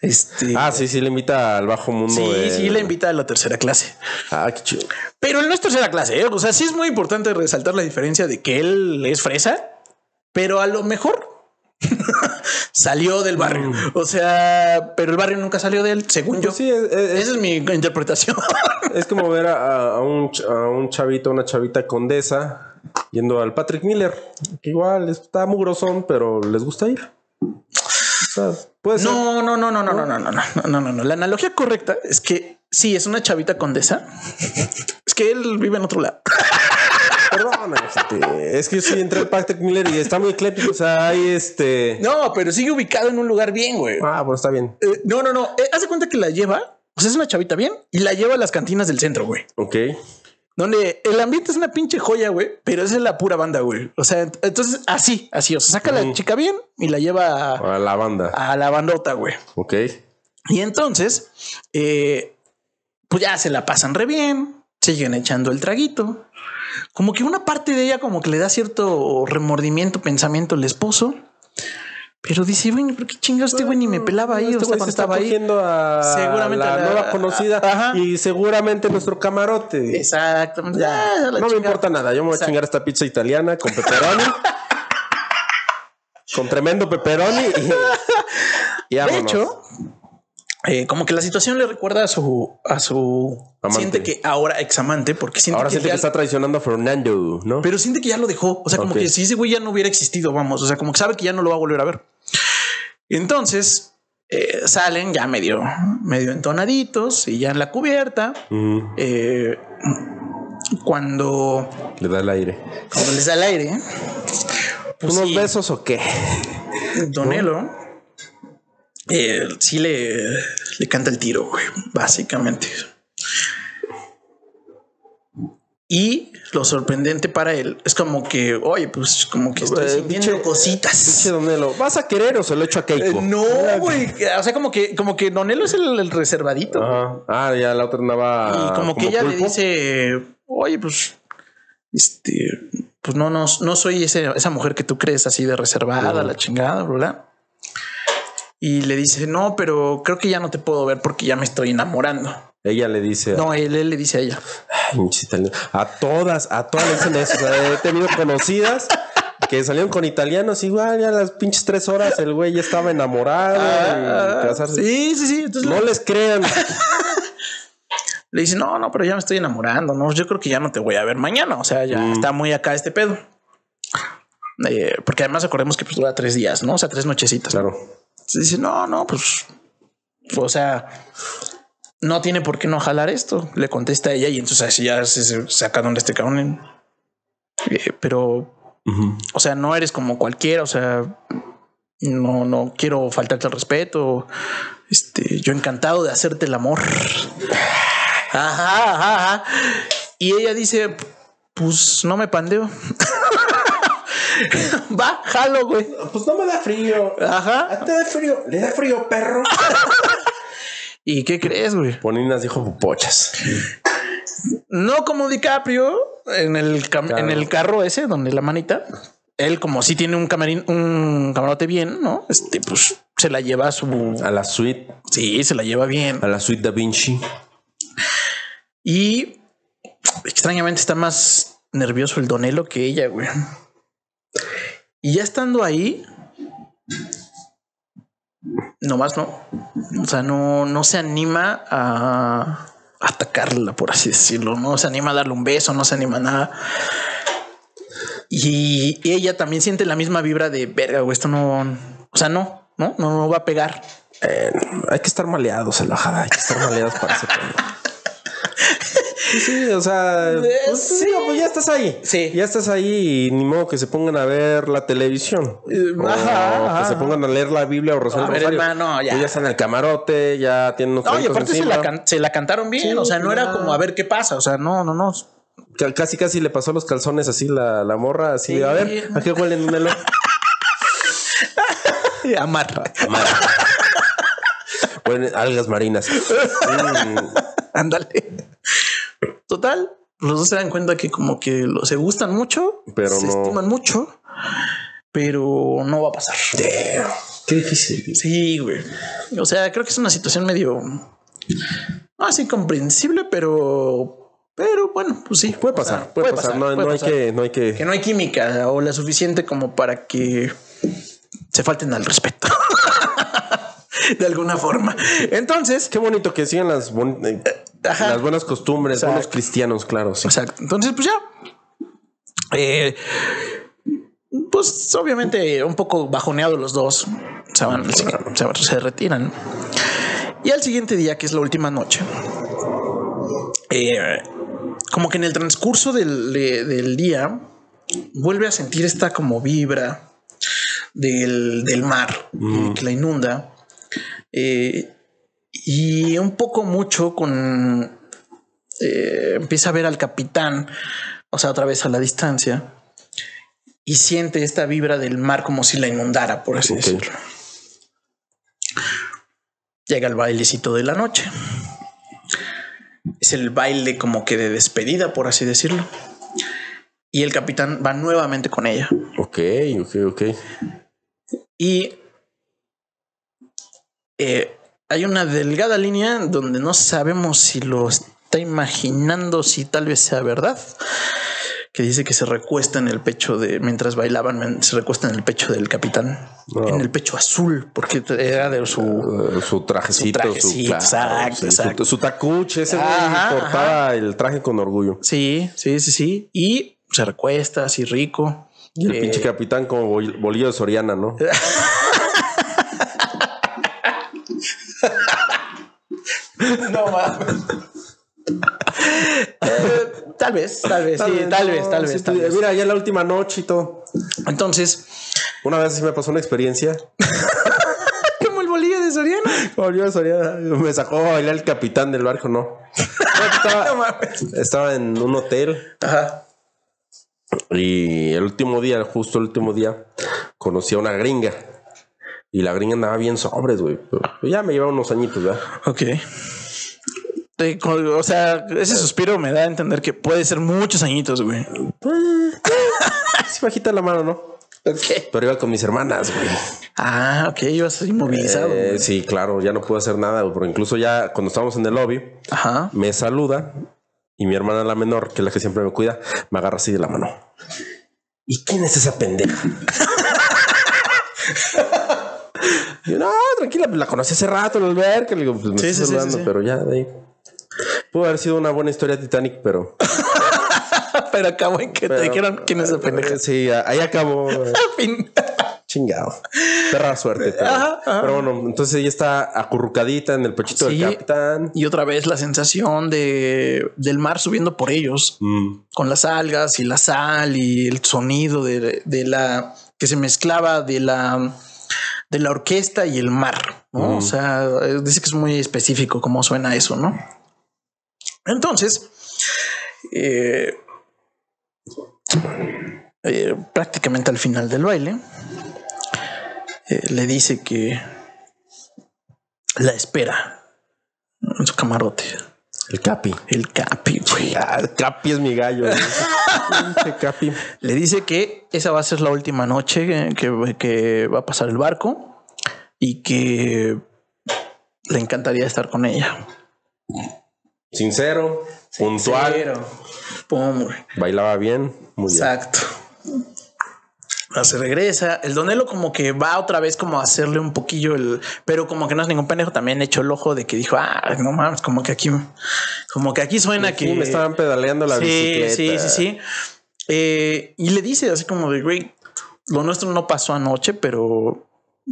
Este, Ah, sí, sí, le invita al bajo mundo. Sí, de- sí, le invita a la tercera clase. Ah, qué chido. Pero él no es tercera clase, ¿eh? O sea, sí es muy importante resaltar la diferencia de que él es fresa, pero a lo mejor salió del barrio. O sea, pero el barrio nunca salió de él, según yo. Pues sí, es, es- Esa es mi interpretación. es como ver a, a un, a un chavito, una chavita condesa yendo al Patrick Miller. Que igual está mugrosón, pero les gusta ir. O sea, puede ser. No, no, no, no, no, no, no, no, no, no, no, no. La analogía correcta es que sí, es una chavita condesa. Es que él vive en otro lado. Perdóname, gente. Es que yo entré al Patrick Miller y está muy ecléctico. O sea, hay este. No, pero sigue ubicado en un lugar bien, güey. Ah, bueno, está bien. Eh, no, no, no. Eh, haz de cuenta que la lleva. O sea, es una chavita bien y la lleva a las cantinas del centro, güey. Ok. Donde el ambiente es una pinche joya, güey, pero esa es la pura banda, güey. O sea, ent- entonces así, así. O sea, saca a la chica bien y la lleva a, A la banda. a la bandota, güey. Ok. Y entonces, eh, pues ya se la pasan re bien, siguen echando el traguito. Como que una parte de ella como que le da cierto remordimiento, pensamiento al esposo. Pero dice, güey, ¿por qué chingados este güey ni me pelaba ahí? Este o sea, güey cuando estaba ahí. a Seguramente la nueva conocida Ajá. y seguramente nuestro camarote. Exactamente. Ya, la no me importa nada. Yo me voy a chingar esta pizza italiana con pepperoni. con tremendo pepperoni. Y, y De hecho, eh, como que la situación le recuerda a su, a su Amante. siente que ahora examante, porque siente Ahora que siente ya- que está traicionando a Fernando, ¿no? pero siente que ya lo dejó. O sea, como que si ese güey ya no hubiera existido, vamos, o sea, como que sabe que ya no lo va a volver a ver. Entonces eh, salen ya medio, medio entonaditos y ya en la cubierta. Eh, cuando, Le da el aire. cuando les da el aire, pues ¿Unos sí, besos o qué? Donelo eh, sí le, le canta el tiro, güey, básicamente. Y lo sorprendente para él es como que, oye, pues como que estoy Eh, sintiendo cositas. Pinche Donelo, ¿vas a querer o se lo echo a Keiko? Eh, no, güey. O sea, como que, como que Donelo es el, el reservadito. Ajá. Ah, ya la otra andaba. y como que ella le dice, oye, pues, este, pues no, no, no soy ese- esa mujer que tú crees así de reservada, la chingada, ¿verdad? Y le dice, no, pero creo que ya no te puedo ver porque ya me estoy enamorando. Ella le dice. No, él, él le dice a ella. A todas, a todas le dicen eso. O sea, he tenido conocidas que salieron con italianos igual, ya a las pinches tres horas el güey ya estaba enamorado. casarse. Ah, sí, sí, sí. Entonces No le, les crean. le dice, no, no, pero ya me estoy enamorando. No, yo creo que ya no te voy a ver mañana. O sea, ya Mm. está muy acá este pedo. Eh, porque además acordemos que pues dura tres días, ¿no? O sea, tres nochecitas. Claro. Entonces dice, no, no, pues, o sea, no tiene por qué no jalar esto. Le contesta a ella y entonces así ya se, se saca donde este cabrón. Eh, pero, Ujú. o sea, no eres como cualquiera, o sea, no, no quiero faltarte el respeto. Este, yo encantado de hacerte el amor. Ajá, ajá, ajá. Y ella dice, pues no me pandeo. Va, jalo, güey. Pues no me da frío. Ajá. ¿Te da frío? ¿Le da frío, perro? ¿Y qué crees, güey? Poninas dijo pupochas. No como DiCaprio en el, Claro. en el carro ese donde la manita. Él, como si tiene un camarín, un camarote bien, ¿no? Este, pues se la lleva a su. A la suite, Sí, se la lleva bien. a la suite Da Vinci. Y extrañamente está más nervioso el Donelo que ella, güey. Y ya estando ahí, nomás no. O sea, no, no se anima a atacarla, por así decirlo. No se anima a darle un beso, no se anima a nada. Y ella también siente la misma vibra de verga, güey. Esto no, o sea, no, no, no, va a pegar. Eh, hay que estar maleados en la jada, hay que estar maleados para ese. Sí, sí, o sea, pues, sí. sí, pues ya estás ahí. Sí. Ya estás ahí y ni modo que se pongan a ver la televisión. Eh, O ajá, que se pongan a leer la Biblia o rezar A el hermano, ya. Pues ya están en el camarote, ya tienen unos traguitos aparte se la, se la cantaron bien. Sí, o sea, no era como a ver qué pasa. O sea, no, no, no. Ca- Casi casi le pasó los calzones así la, la morra, así a ver, ¿a qué huelen un helado? Amar. Huelen algas marinas. Mm, Ándale. Total, los dos se dan cuenta que como que se gustan mucho, Pero se no. estiman mucho, pero no va a pasar. qué difícil. Sí, güey. O sea, creo que es una situación medio no así comprensible, pero pero bueno, pues sí. Puede O sea, pasar, puede, pasar. No, puede no hay que, no hay que. que no hay química o la suficiente como para que se falten al respeto. de alguna forma. Entonces, Qué bonito que sigan las, bon- eh, Ajá. las buenas costumbres, Exacto. buenos cristianos, claro. Sí. Exacto. Entonces, pues ya. Eh, pues obviamente un poco bajoneados los dos. Se van, se, retiran. Y al siguiente día, que es la última noche, eh, como que en el transcurso del, de- del día, vuelve a sentir esta como vibra del, del mar eh, que la inunda. Eh, y un poco mucho con eh, empieza a ver al capitán, o sea, otra vez a la distancia, y siente esta vibra del mar como si la inundara, por así decirlo. Llega el bailecito de la noche. Es el baile como que de despedida, por así decirlo. Y el capitán va nuevamente con ella. Ok, ok, ok. Y eh, hay una delgada línea donde no sabemos si lo está imaginando, si tal vez sea verdad. Que dice que se recuesta en el pecho de mientras bailaban, se recuesta en el pecho del capitán, No. en el pecho azul, porque era de su Uh, su trajecito, Su trajecito, exacto, sí, exacto. Su, su tacuche, ese Ajá, portaba el traje con orgullo. Sí, sí, sí, sí. Y se recuesta así rico. Y el Eh, pinche capitán como bol- bolillo de Soriana, ¿no? No mames. Eh, tal vez, tal vez, sí, tal vez, tal sí, vez, tal vez. Mira, ya la última noche y todo. Entonces, Una vez me pasó una experiencia. como el bolillo de Soriana. Volvió a soñar. Me sacó a bailar el capitán del barco, no. Estaba, No mames. estaba en un hotel Ajá. y el último día, justo el último día, conocí a una gringa. Y la gringa andaba bien sobres, güey. Ya me lleva unos añitos, ¿verdad? Ok. Te- O sea, ese suspiro me da a entender que puede ser muchos añitos, güey. Sí, bajita la mano, ¿no? Ok. Pero iba con mis hermanas, güey. Ah, ok, ibas inmovilizado. Eh, sí, claro, ya no pude hacer nada, pero incluso ya cuando estábamos en el lobby, Ajá. me saluda y mi hermana la menor, que es la que siempre me cuida, me agarra así de la mano. ¿Y quién es esa pendeja? Yo, no, tranquila, pues la conocí hace rato en el alberca. Le digo, pues me Sí, estoy sí, saludando, sí, sí. pero ya de ahí. Pudo haber sido una buena historia Titanic, pero. Pero acabó en que te dijeron quién es el pendejo. Eh, Sí, ahí acabó. eh, Fin. Chingado. Perra suerte. Pero, Ajá, ajá. pero bueno, entonces ella está acurrucadita en el pechito Sí. del capitán. Y otra vez la sensación de del mar subiendo por ellos Mm, con las algas y la sal y el sonido de, de la que se mezclaba de la de la orquesta y el mar, ¿no? O sea, eh, dice que es muy específico cómo suena eso, ¿no? Entonces, eh, eh, prácticamente al final del baile, eh, le dice que la espera en su camarote. el Capi. El Capi, güey. Ah, el Capi es mi gallo. Capi. Le dice que esa va a ser la última noche que- que va a pasar el barco y que le encantaría estar con ella. Sincero, puntual, pum, bailaba bien, muy bien. Exacto. Se regresa. El Donelo como que va otra vez como a hacerle un poquillo el... Pero como que no es ningún pendejo. También echó el ojo de que dijo, ah, no mames, como que aquí... Como que aquí suena Sí, que... me estaban pedaleando la sí, bicicleta. Sí, sí, sí. Eh, y le dice así como de, güey, lo nuestro no pasó anoche, pero...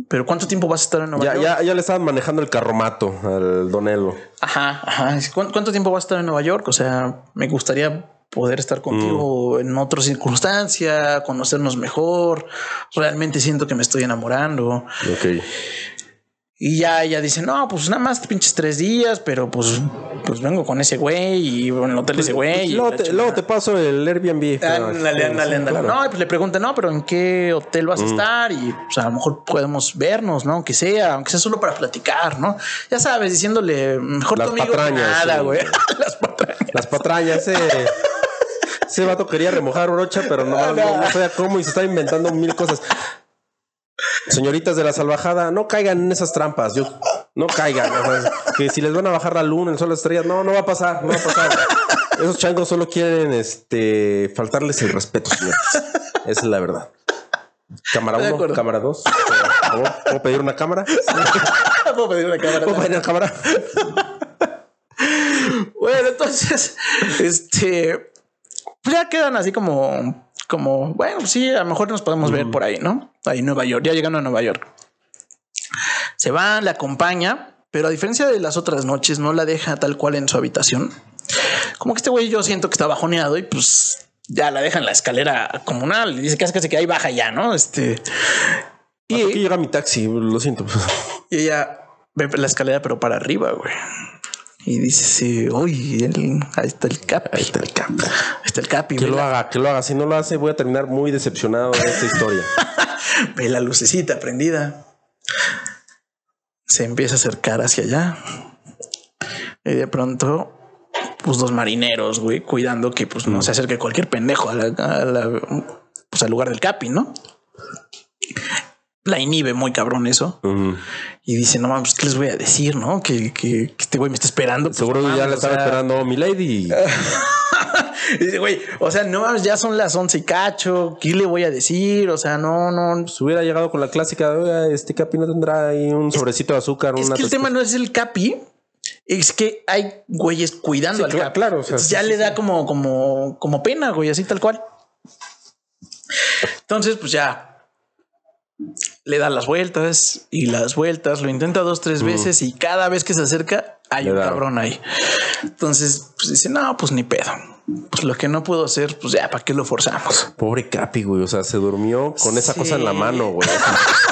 Pero ¿cuánto tiempo vas a estar en Nueva Ya, York? ya, ya le estaban manejando el carromato al Donelo. Ajá, ajá. ¿Cuánto, cuánto tiempo vas a estar en Nueva York? O sea, me gustaría poder estar contigo Mm. en otra circunstancia, conocernos mejor. Realmente siento que me estoy enamorando. Ok. Y ya ella dice, no, pues nada más pinches tres días, pero pues, pues vengo con ese güey y en el hotel ese güey. Pues luego, te, chingada. luego te paso el Airbnb. Ándale, ándale, ándale. No, y pues le pregunta, no, pero ¿en qué hotel vas a estar? Y pues a lo mejor podemos vernos, ¿no? Aunque sea, aunque sea solo para platicar, ¿no? Ya sabes, diciéndole, mejor Las tu amigo que patrañas, nada, sí. güey. Las patrañas. Las patrañas, ese, ese vato quería remojar brocha, pero no, no, no sabía cómo y se estaba inventando mil cosas. Señoritas de la salvajada, no caigan en esas trampas. Yo no caigan. o sea, que si les van a bajar la luna, el sol, las estrellas, no, no va a pasar, no va a pasar. Esos changos solo quieren este faltarles el respeto, señores. Esa es la verdad. Cámara Estoy de 1, acuerdo. cámara 2. ¿Puedo pedir una cámara? Puedo pedir una cámara. ¿Puedo pedir una cámara? Bueno, entonces, este, ya quedan así como, como, bueno, sí, a lo mejor nos podemos ver por ahí, ¿no? Ahí en Nueva York, ya llegando a Nueva York. Se va, la acompaña, pero a diferencia de las otras noches, no la deja tal cual en su habitación. Como que este güey yo siento que está bajoneado y pues ya la deja en la escalera comunal y dice casi casi que ahí baja ya, ¿no? Este, Y aquí llega mi taxi, lo siento. y ella ve la escalera, pero para arriba, güey. Y dice, sí, uy, el- ahí está el capi. Ahí está el capi. Ahí está el capi. Que lo haga, que lo haga. Si no lo hace, voy a terminar muy decepcionado de esta historia. ve la lucecita prendida. Se empieza a acercar hacia allá. Y de pronto, pues dos marineros, güey, cuidando que pues no se acerque cualquier pendejo a la, a la- pues, al lugar del capi, ¿no? La inhibe muy cabrón eso. Y dice, no mames, ¿qué les voy a decir? ¿No? Que, que- que este güey me está esperando. Pues, Seguro no ya le o estaba sea, esperando mi lady. Y dice, güey, o sea, no ya son las once y cacho. ¿Qué le voy a decir? O sea, no, no. Si hubiera llegado con la clásica, "Oiga, este capi no tendrá ahí un sobrecito de azúcar. Es una que el tostada". tema no es el capi. Es que hay güeyes cuidando Sí, al capi. claro, o sea, sí, ya sí, le da como, como, como pena, güey, así tal cual. Entonces, pues ya le da las vueltas y las vueltas, lo intenta dos, tres veces y cada vez que se acerca hay Mm. Le un da. cabrón ahí. Entonces, pues dice, no, pues ni pedo. Pues lo que no puedo hacer, pues ya, ¿para qué lo forzamos? Pobre capi, güey. O sea, se durmió con esa Sí. cosa en la mano, güey.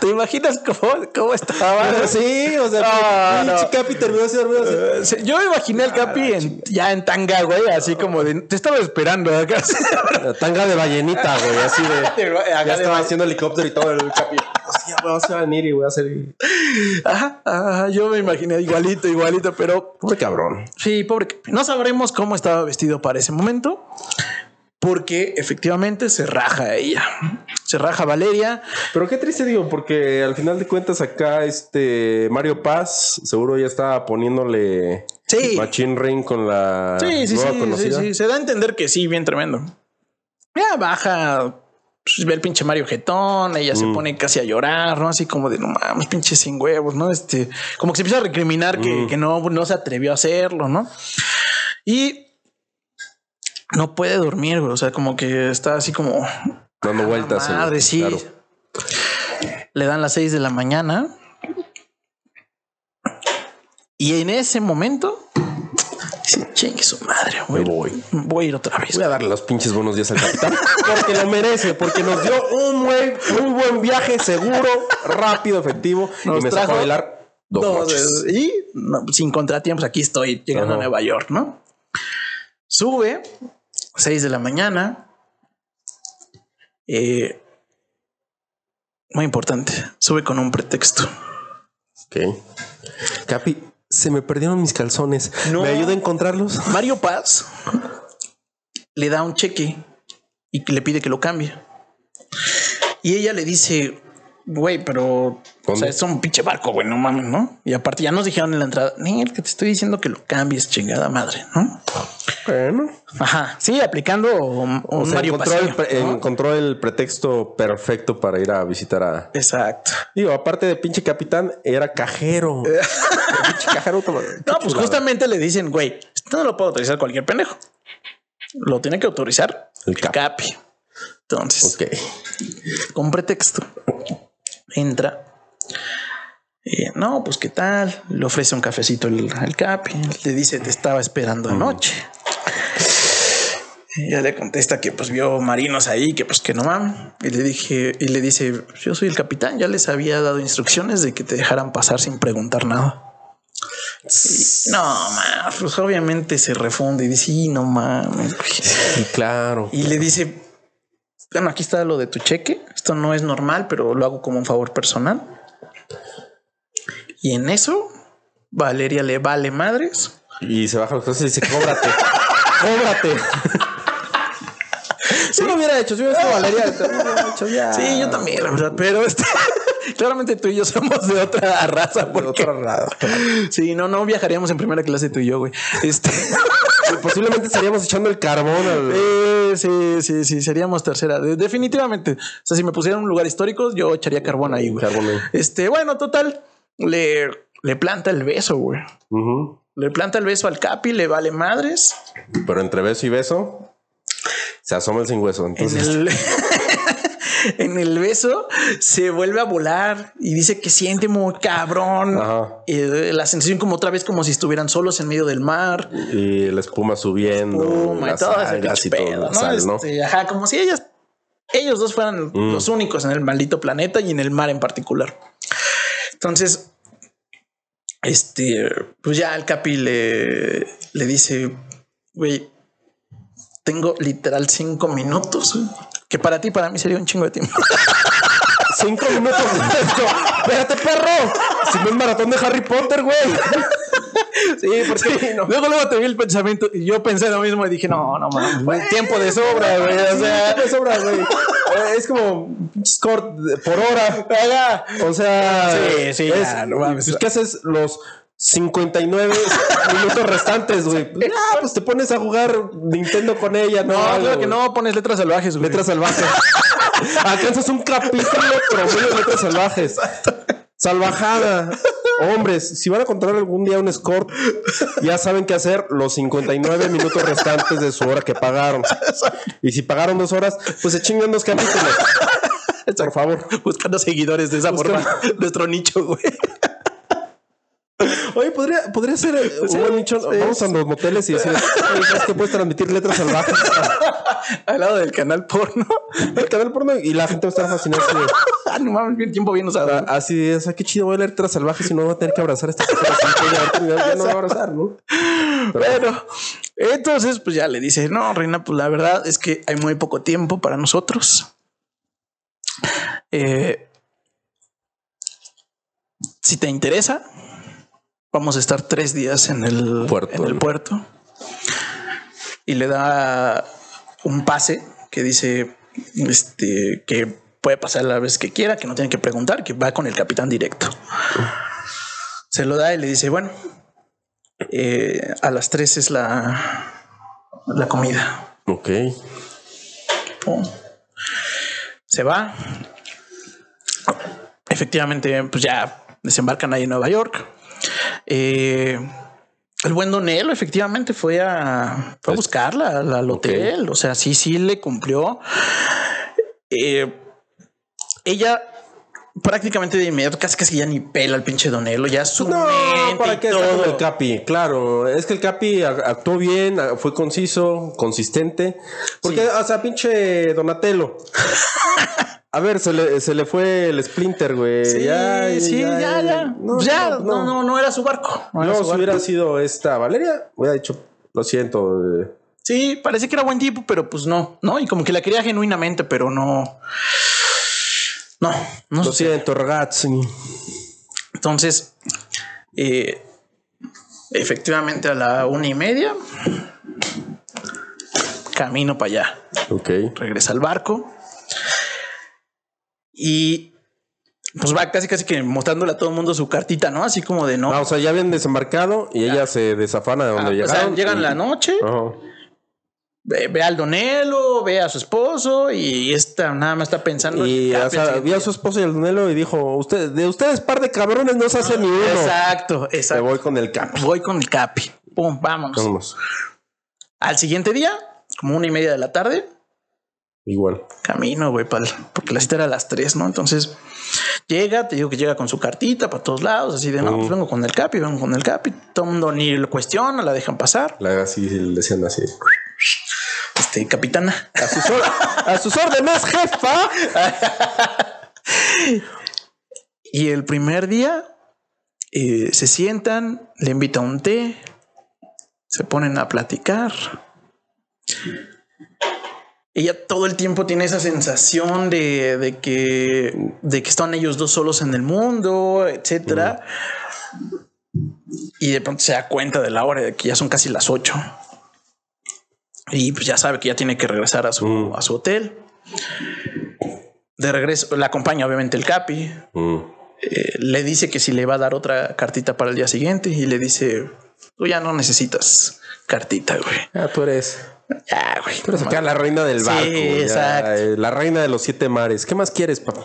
¿Te imaginas cómo, cómo estaba? Sí, o sea, No, pinche no. Capi terminó así dormido así. Eh, Yo me imaginé al Capi en- ya en tanga, güey, así como de. Te estaba esperando acá. La tanga de ballenita, güey, así de. Ya de estaba ba- haciendo helicóptero y todo el Capi. Vamos a venir y voy a hacer. Ajá, ajá, yo me imaginé igualito, igualito, pero Pobre cabrón. sí, pobre Capi. No sabremos cómo estaba vestido para ese momento, porque efectivamente se raja ella. Se raja Valeria. Pero qué triste digo, porque al final de cuentas acá este Mario Paz seguro ya estaba poniéndole Sí. Machine Ring con la Sí, sí, nueva sí, sí, conocida. sí. Se da a entender que sí, bien tremendo. Ya baja, pues, ve el pinche Mario Getón, ella se pone casi a llorar, ¿no? Así como de no mames, pinche sin huevos, ¿no? Este, como que se empieza a recriminar que, que no, no se atrevió a hacerlo, ¿no? Y no puede dormir, güey. O sea, como que está así como Dando vueltas. en- madre, sí. claro. Le dan las seis de la mañana. Y en ese momento, dice, chingue su madre, Me voy, voy. a ir otra vez. Voy a darle los pinches buenos días al capitán porque lo merece, porque nos dio un muy, muy buen viaje seguro, rápido, efectivo Nos y me sacó a bailar dos, Dos noches. Y no, sin contratiempos, aquí estoy llegando Ajá. a Nueva York, ¿no? Sube, 6 de la mañana. Eh, muy importante, sube con un pretexto. Ok. Capi, se me perdieron mis calzones. No. ¿Me ayuda a encontrarlos? Mario Paz le da un cheque y le pide que lo cambie. Y ella le dice, güey, pero o ¿Dónde? sea, es un pinche barco, güey, no mames, ¿no? Y aparte ya nos dijeron en la entrada, ni el que te estoy diciendo que lo cambies, chingada madre, ¿no? Bueno. Ajá, sí, aplicando un, O sea, Mario encontró, el, encontró el pretexto perfecto para ir a visitar a. Exacto. Digo, aparte de pinche capitán, era cajero. pinche cajero. No, pues chulada. justamente le dicen, güey, esto no lo puede autorizar cualquier pendejo. Lo tiene que autorizar El el Capi. Capi. Entonces, Ok. con pretexto, entra. Eh, no, pues qué tal. Le ofrece un cafecito el, al Capi. Le dice, te estaba esperando anoche. Y Ella le contesta que pues vio marinos ahí, que pues que no mames. Y le dije, y le dice, yo soy el capitán, ya les había dado instrucciones de que te dejaran pasar sin preguntar nada. Y, no, mames, pues obviamente se refunde y dice, sí, no mames. Y claro. Y le dice, bueno, aquí está lo de tu cheque. Esto no es normal, pero lo hago como un favor personal. Y en eso, Valeria le vale madres. Y se baja los cosas y dice, cóbrate. cóbrate. Si lo hubiera hecho, si hubiera sido Valeria, lo hubiera hecho ya. Sí, yo también, la verdad. Pero este, claramente tú y yo somos de otra raza. De Porque, otro lado. sí, no, no viajaríamos en primera clase tú y yo, güey. Este, Posiblemente estaríamos echando el carbón al. eh, sí, sí, sí, seríamos tercera. De- definitivamente. O sea, si me pusieran un lugar histórico, yo echaría carbón ahí, güey. Carbón. Este, bueno, total, le, le planta el beso, güey. Ujú. Le planta el beso al Capi, le vale madres. Pero entre beso y beso, se asoma el sin hueso. En Entonces, el, en el beso se vuelve a volar y dice que siente muy cabrón. Eh, la sensación como otra vez como si estuvieran solos en medio del mar. y la espuma subiendo, Puma y todo algas pinche y todo, pedo, la ¿no? sal, ¿no? Este, ajá, como si ellas, ellos dos fueran Mm. los únicos en el maldito planeta y en el mar en particular. Entonces, este, pues ya el Capi le, le dice, güey, tengo literal cinco minutos, que para ti, para mí sería un chingo de tiempo. Cinco minutos de esto. Espérate, perro. Si no es maratón de Harry Potter, güey. Sí, porque luego, luego te vi el pensamiento y yo pensé lo mismo y dije, no, no mames, tiempo de sobra, güey. O sea, me sobra, güey. Eh, Es como un score de- por hora. O sea, Sí, sí, es- ya, no mames. pues, ¿Qué haces los 59 minutos restantes, güey? Pues, ah, pues te pones a jugar Nintendo con ella, ¿no? no, Algo, claro que no, pones letras salvajes, güey. Letras salvajes. Alcanzas un capítulo promedio de letras salvajes. Salvajada. Hombres, si van a controlar algún día un escort, ya saben qué hacer los 59 minutos restantes de su hora que pagaron. Y si pagaron dos horas, pues se chingan dos capítulos. Por favor. buscando seguidores de esa Buscando- forma, nuestro nicho, güey. Oye, podría, podría ser eh, un buen nicho. Vamos a los moteles y decir, "Oye, ¿sabes que puedes transmitir letras salvajes Al lado del canal porno. al canal porno? Y la gente va a estar fascinada. de, no mames, bien tiempo bien usado. Ah, Así es, ah, qué chido, voy a leer Letras Salvajes y no voy a tener que abrazar a esta persona. así que ya, no voy a abrazar, ¿no? Bueno, entonces, pues ya le dice, no, reina, pues la verdad es que hay muy poco tiempo para nosotros. Eh, si te interesa, vamos a estar tres días en el Puerto, En el puerto. Y le da un pase que dice este, que puede pasar la vez que quiera, que no tiene que preguntar, que va con el capitán directo. Se lo da y le dice, bueno, eh, a las tres es la, la comida. Ok. Pum. Se va. Efectivamente, pues ya desembarcan ahí en Nueva York. Eh, el buen Donelo efectivamente fue a, fue a buscarla al, hotel. O sea, sí, sí le cumplió. Eh, ella prácticamente de inmediato casi casi ya ni pela al pinche Donelo. Ya su No, mente ¿para y todo. el Capi? Claro, es que el Capi actuó bien, fue conciso, consistente. Porque, Sí. o sea, pinche Donatello. A ver, se le, se le fue el Splinter, güey. Sí, ya, sí, ya, ya. No, ya, no, no, no, no era su barco. No era No, su si barco. hubiera sido esta Valeria, hubiera dicho, lo siento. eh, Sí, parece que era buen tipo, pero pues no, ¿no? Y como que la quería genuinamente, pero no. No, no Lo sé. siento, ragazzi. Entonces, eh, efectivamente a la una y media, camino para allá. Ok. Regresa al barco y pues va casi casi que mostrándole a todo el mundo su cartita, ¿no? Así como de no. Ah, o sea, ya habían desembarcado y ella se desafana de Ah, donde o sea, llegaron. llegan y- la noche, ve, ve al Donelo, ve a su esposo y esta nada más está pensando. en Y o sea, vio a su esposo y al Donelo y dijo: Usted, de ustedes, par de cabrones, no se hace ni uno. Exacto, Me exacto. voy con el Capi. Voy con el Capi. Pum, vámonos. Vámonos. Al siguiente día, como una y media de la tarde, Igual. camino, güey, pa'l- porque la cita era a las tres, ¿no? Entonces llega, te digo que llega con su cartita para todos lados, así de no, pues vengo con el Capi, vengo con el Capi. Todo el mundo ni lo cuestiona, la dejan pasar. La así le decían así. Este, capitana. A sus, or- a sus órdenes, jefa. Y el primer día eh, se sientan, le invita un té, se ponen a platicar. Ella todo el tiempo tiene esa sensación de, de que, de que están ellos dos solos en el mundo, etcétera. Y de pronto se da cuenta de la hora de que ya son casi las ocho. Y pues ya sabe que ya tiene que regresar a su, Mm. a su hotel. De regreso, la acompaña obviamente el Capi. Mm. Eh, le dice que si le va a dar otra cartita para el día siguiente y le dice, tú ya no necesitas cartita, güey. Ah, tú eres. Ya, güey. Tú eres acá la reina del barco. exacto. eh, la reina de los siete mares. ¿Qué más quieres, papá?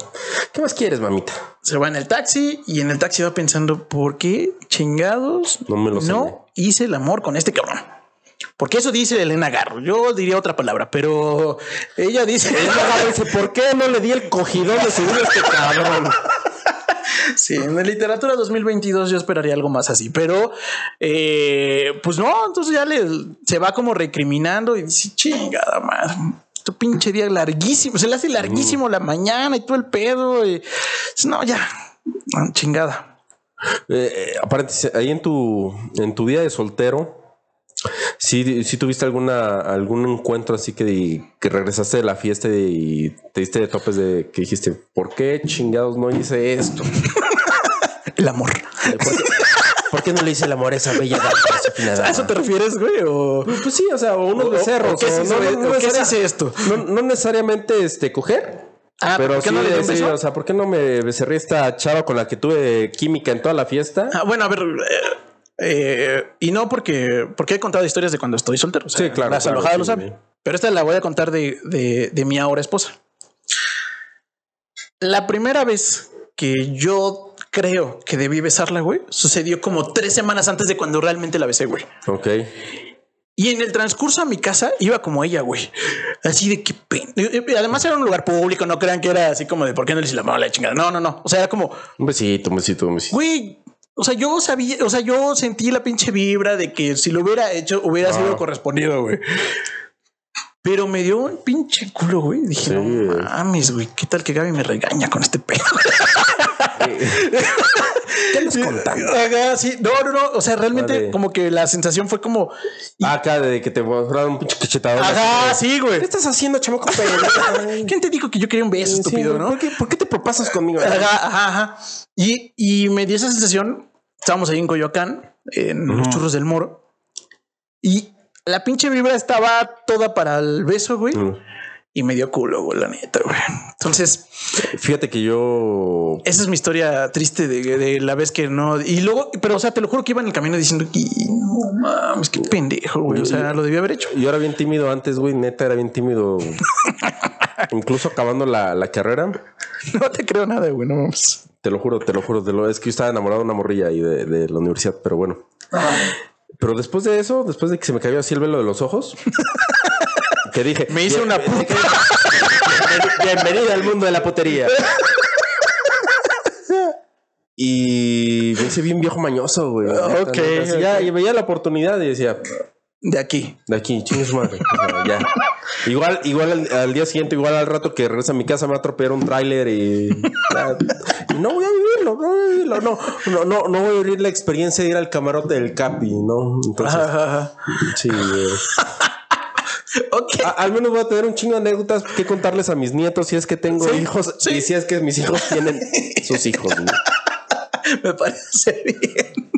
¿Qué más quieres, mamita? Se va en el taxi y en el taxi va pensando, ¿por qué chingados No me lo no hice el amor con este cabrón? Porque eso dice Elena Garro. Yo diría otra palabra, pero ella dice... Dice, ¿por qué no le di el cogidón de subir a este cabrón? Sí, en la literatura 2022 yo esperaría algo más así, pero eh, pues no, entonces ya le, se va como recriminando y dice, chingada más, tu pinche día larguísimo, se le hace larguísimo la mañana y todo el pedo, no, ya, chingada. Eh, eh, aparte, ahí en tu, en tu día de soltero, si sí tuviste alguna, algún encuentro así que, que regresaste de la fiesta y te diste de topes de que dijiste, ¿por qué chingados no hice esto? El amor. ¿Por qué, por qué no le hice el amor a esa bella dama, a eso te refieres, güey? O, Pues sí, o sea, o unos becerros. o qué sí o se- o qué sí necesaria- es esto? No, no necesariamente este coger. Ah, pero ¿por qué sí, no le sí, o sea, ¿por qué no me becerré esta chava con la que tuve química en toda la fiesta? Ah, bueno, a ver. eh, eh, y no porque, porque he contado historias de cuando estoy soltero. o sea, Sí, claro, La claro, salvajada sí, lo sabe. sí. Pero esta la voy a contar de, de, de mi ahora esposa. La primera vez que yo creo que debí besarla, güey, sucedió como tres semanas antes de cuando realmente la besé, güey. Ok. Y en el transcurso a mi casa iba como ella, güey. Así de. Y Además era un lugar público, no crean que era así como de por qué no le hice la mano a la chingada. No, no, no. O sea, era como, Un besito, un besito, un besito. Güey, o sea, yo sabía, o sea, yo sentí la pinche vibra de que si lo hubiera hecho, hubiera Ah. sido correspondido, güey. Pero me dio un pinche culo, güey. Dije, Sí. no mames, güey. ¿Qué tal que Gaby me regaña con este pedo? ¿Qué andas contando? Ajá, sí. No, no, no. O sea, realmente Vale. como que la sensación fue como... Acá de que te fueran un pinche cachetador. Ajá, sí, güey. ¿Qué estás haciendo, chamaco? ¿Quién te dijo que yo quería un beso, Sí, estúpido, no? ¿por, qué, ¿Por qué te propasas conmigo? Ajá, ajá, ajá. Y, y me dio esa sensación. Estábamos ahí en Coyoacán, en los churros del moro. Y la pinche vibra estaba toda para el beso, güey. Mm. Y me dio culo, güey, la neta, güey. Entonces, Fíjate que yo. esa es mi historia triste de, de la vez que no. Y luego, pero, o sea, te lo juro que iba en el camino diciendo que no mames, qué pendejo, güey. O sea, lo debía haber hecho. Yo era bien tímido antes, güey. Neta, era bien tímido. Incluso acabando la, la carrera. No te creo nada, güey, no mames. Te lo juro, te lo juro. Te lo, es que yo estaba enamorado de una morrilla ahí de, de la universidad, pero bueno. Pero después de eso, después de que se me cayó así el velo de los ojos, que dije, Me hice una puta. bienvenida al mundo de la potería. Y me hice bien viejo mañoso, güey. Ok, ok. Ya, y veía la oportunidad y decía, De aquí. de aquí, chingue su madre. Ya. Igual, igual al, al día siguiente, igual al rato que regresa a mi casa, me va a atropellar un tráiler y. Y no voy a vivirlo, no voy a vivirlo, no, no, no, no voy a vivir la experiencia de ir al camarote del Capi, ¿no? Entonces, sí, güey. Ok. A- al menos voy a tener un chingo de anécdotas que contarles a mis nietos si es que tengo Sí, hijos sí. y si es que mis hijos tienen sus hijos. güey. Me parece bien.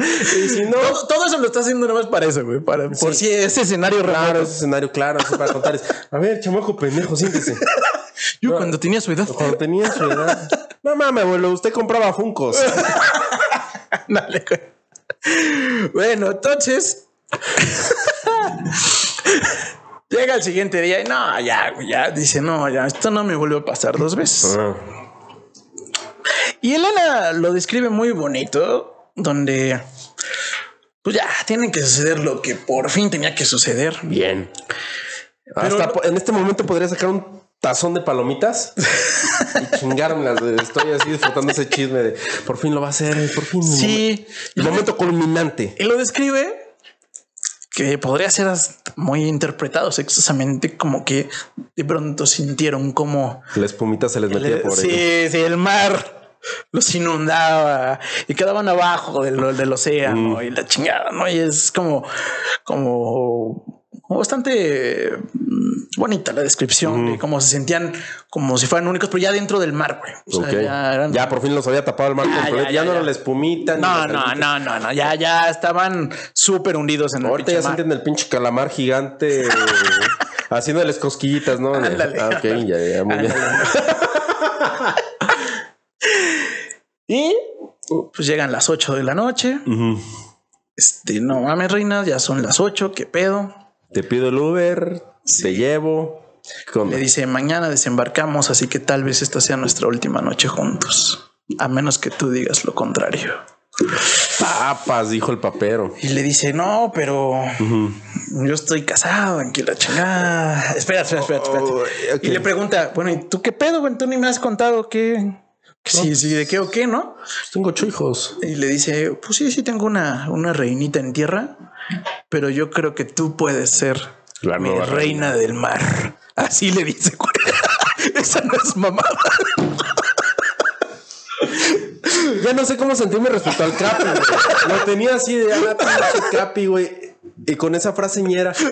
Y si no, Todo, todo eso lo está haciendo nomás para eso, güey. Para, Por si ese escenario claro, raro. ese escenario claro, así para contarles. A ver, chamaco pendejo, siéntese. Yo cuando tenía su edad. Cuando tenía su edad. No mames, abuelo, usted compraba Funcos. Dale, güey. Bueno, entonces. Llega el siguiente día y no, ya, ya. Dice, no, ya, esto no me vuelve a pasar dos veces. Ah, Y Elena lo describe muy bonito, donde. Pues ya, tiene que suceder lo que por fin tenía que suceder. bien. Pero Hasta en este momento podría sacar un tazón de palomitas y chingármelas. Estoy así disfrutando ese chisme de por fin lo va a hacer, por fin. Sí. El momento culminante. Y lo describe que podría ser muy interpretado sexosamente, como que de pronto sintieron como La espumita se les metía el, por sí, ahí. sí, el mar los inundaba y quedaban abajo del, del océano y la chingada, ¿no? Y es como, como bastante mm, bonita la descripción de cómo se sentían como si fueran únicos, pero ya dentro del mar, güey. O sea, Ok. ya eran- Ya por fin los había tapado el mar Ya, completo. ya, Ya, ya, no era la espumita. No, no, no, no, no, ya, ya estaban súper hundidos en el Ahorita pinche ya mar. sienten el pinche calamar gigante haciéndoles cosquillitas, ¿no? Ándale, ah, ok, ya, ya, muy bien. Y pues llegan las 8 de la noche. Este, no mames, reina, ya son las 8, qué pedo. Te pido el Uber, te llevo. Le dice, mañana desembarcamos, así que tal vez esta sea nuestra última noche juntos. A menos que tú digas lo contrario. Papas, dijo el papero. Y le dice, no, pero yo estoy casado, aquí la chingada. Espera, espera, espera, espera. Oh. Y le pregunta, bueno, ¿y tú qué pedo, güey? Tú ni me has contado qué, sí, sí, de qué o qué, ¿no? Tengo ocho hijos. Y le dice, pues sí, sí tengo una, una reinita en tierra, pero yo creo que tú puedes ser La mi reina. del mar. Así le dice. Esa no es mamada. Ya no sé cómo sentirme respecto al Capi, güey. Lo tenía así de ah, pinche Capi, güey. Y con esa frase ñera.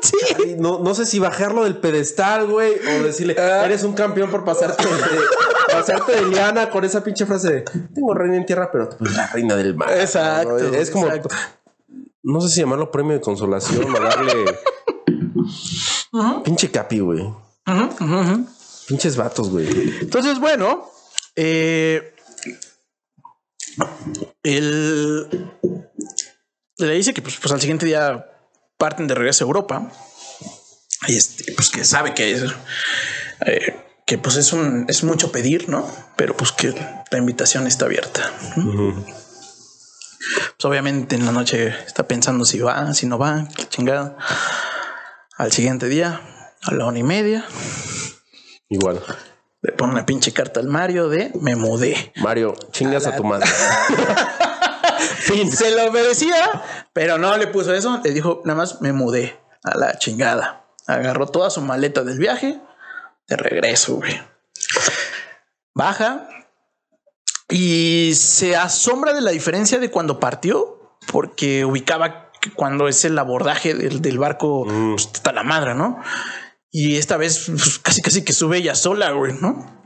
Sí. ay, no, no sé si bajarlo del pedestal, güey, o decirle, eres un campeón por pasarte de, pasarte de liana con esa pinche frase de, tengo reina en tierra, pero tú eres la reina del mar. Exacto, ¿no? Es como, exacto. No sé si llamarlo premio de consolación o darle... Pinche Capi, güey. Pinches vatos, güey. Entonces, bueno, eh, él le dice que pues, pues, al siguiente día parten de regreso a Europa y este, pues que sabe que es eh, que pues es un es mucho pedir, ¿no? Pero pues que la invitación está abierta. Pues obviamente en la noche está pensando si va, si no va, qué chingada. Al siguiente día, a la una y media, Igual. le pone una pinche carta al Mario de me mudé. Mario, chingas a tu madre. Se lo merecía, pero no le puso eso. Le dijo nada más me mudé. a la chingada. Agarró toda su maleta del viaje de regreso, güey. Baja y se asombra de la diferencia de cuando partió, porque ubicaba cuando es el abordaje del, del barco, pues, está la madre, ¿no? Y esta vez pues, casi casi que sube ella sola, güey, ¿no?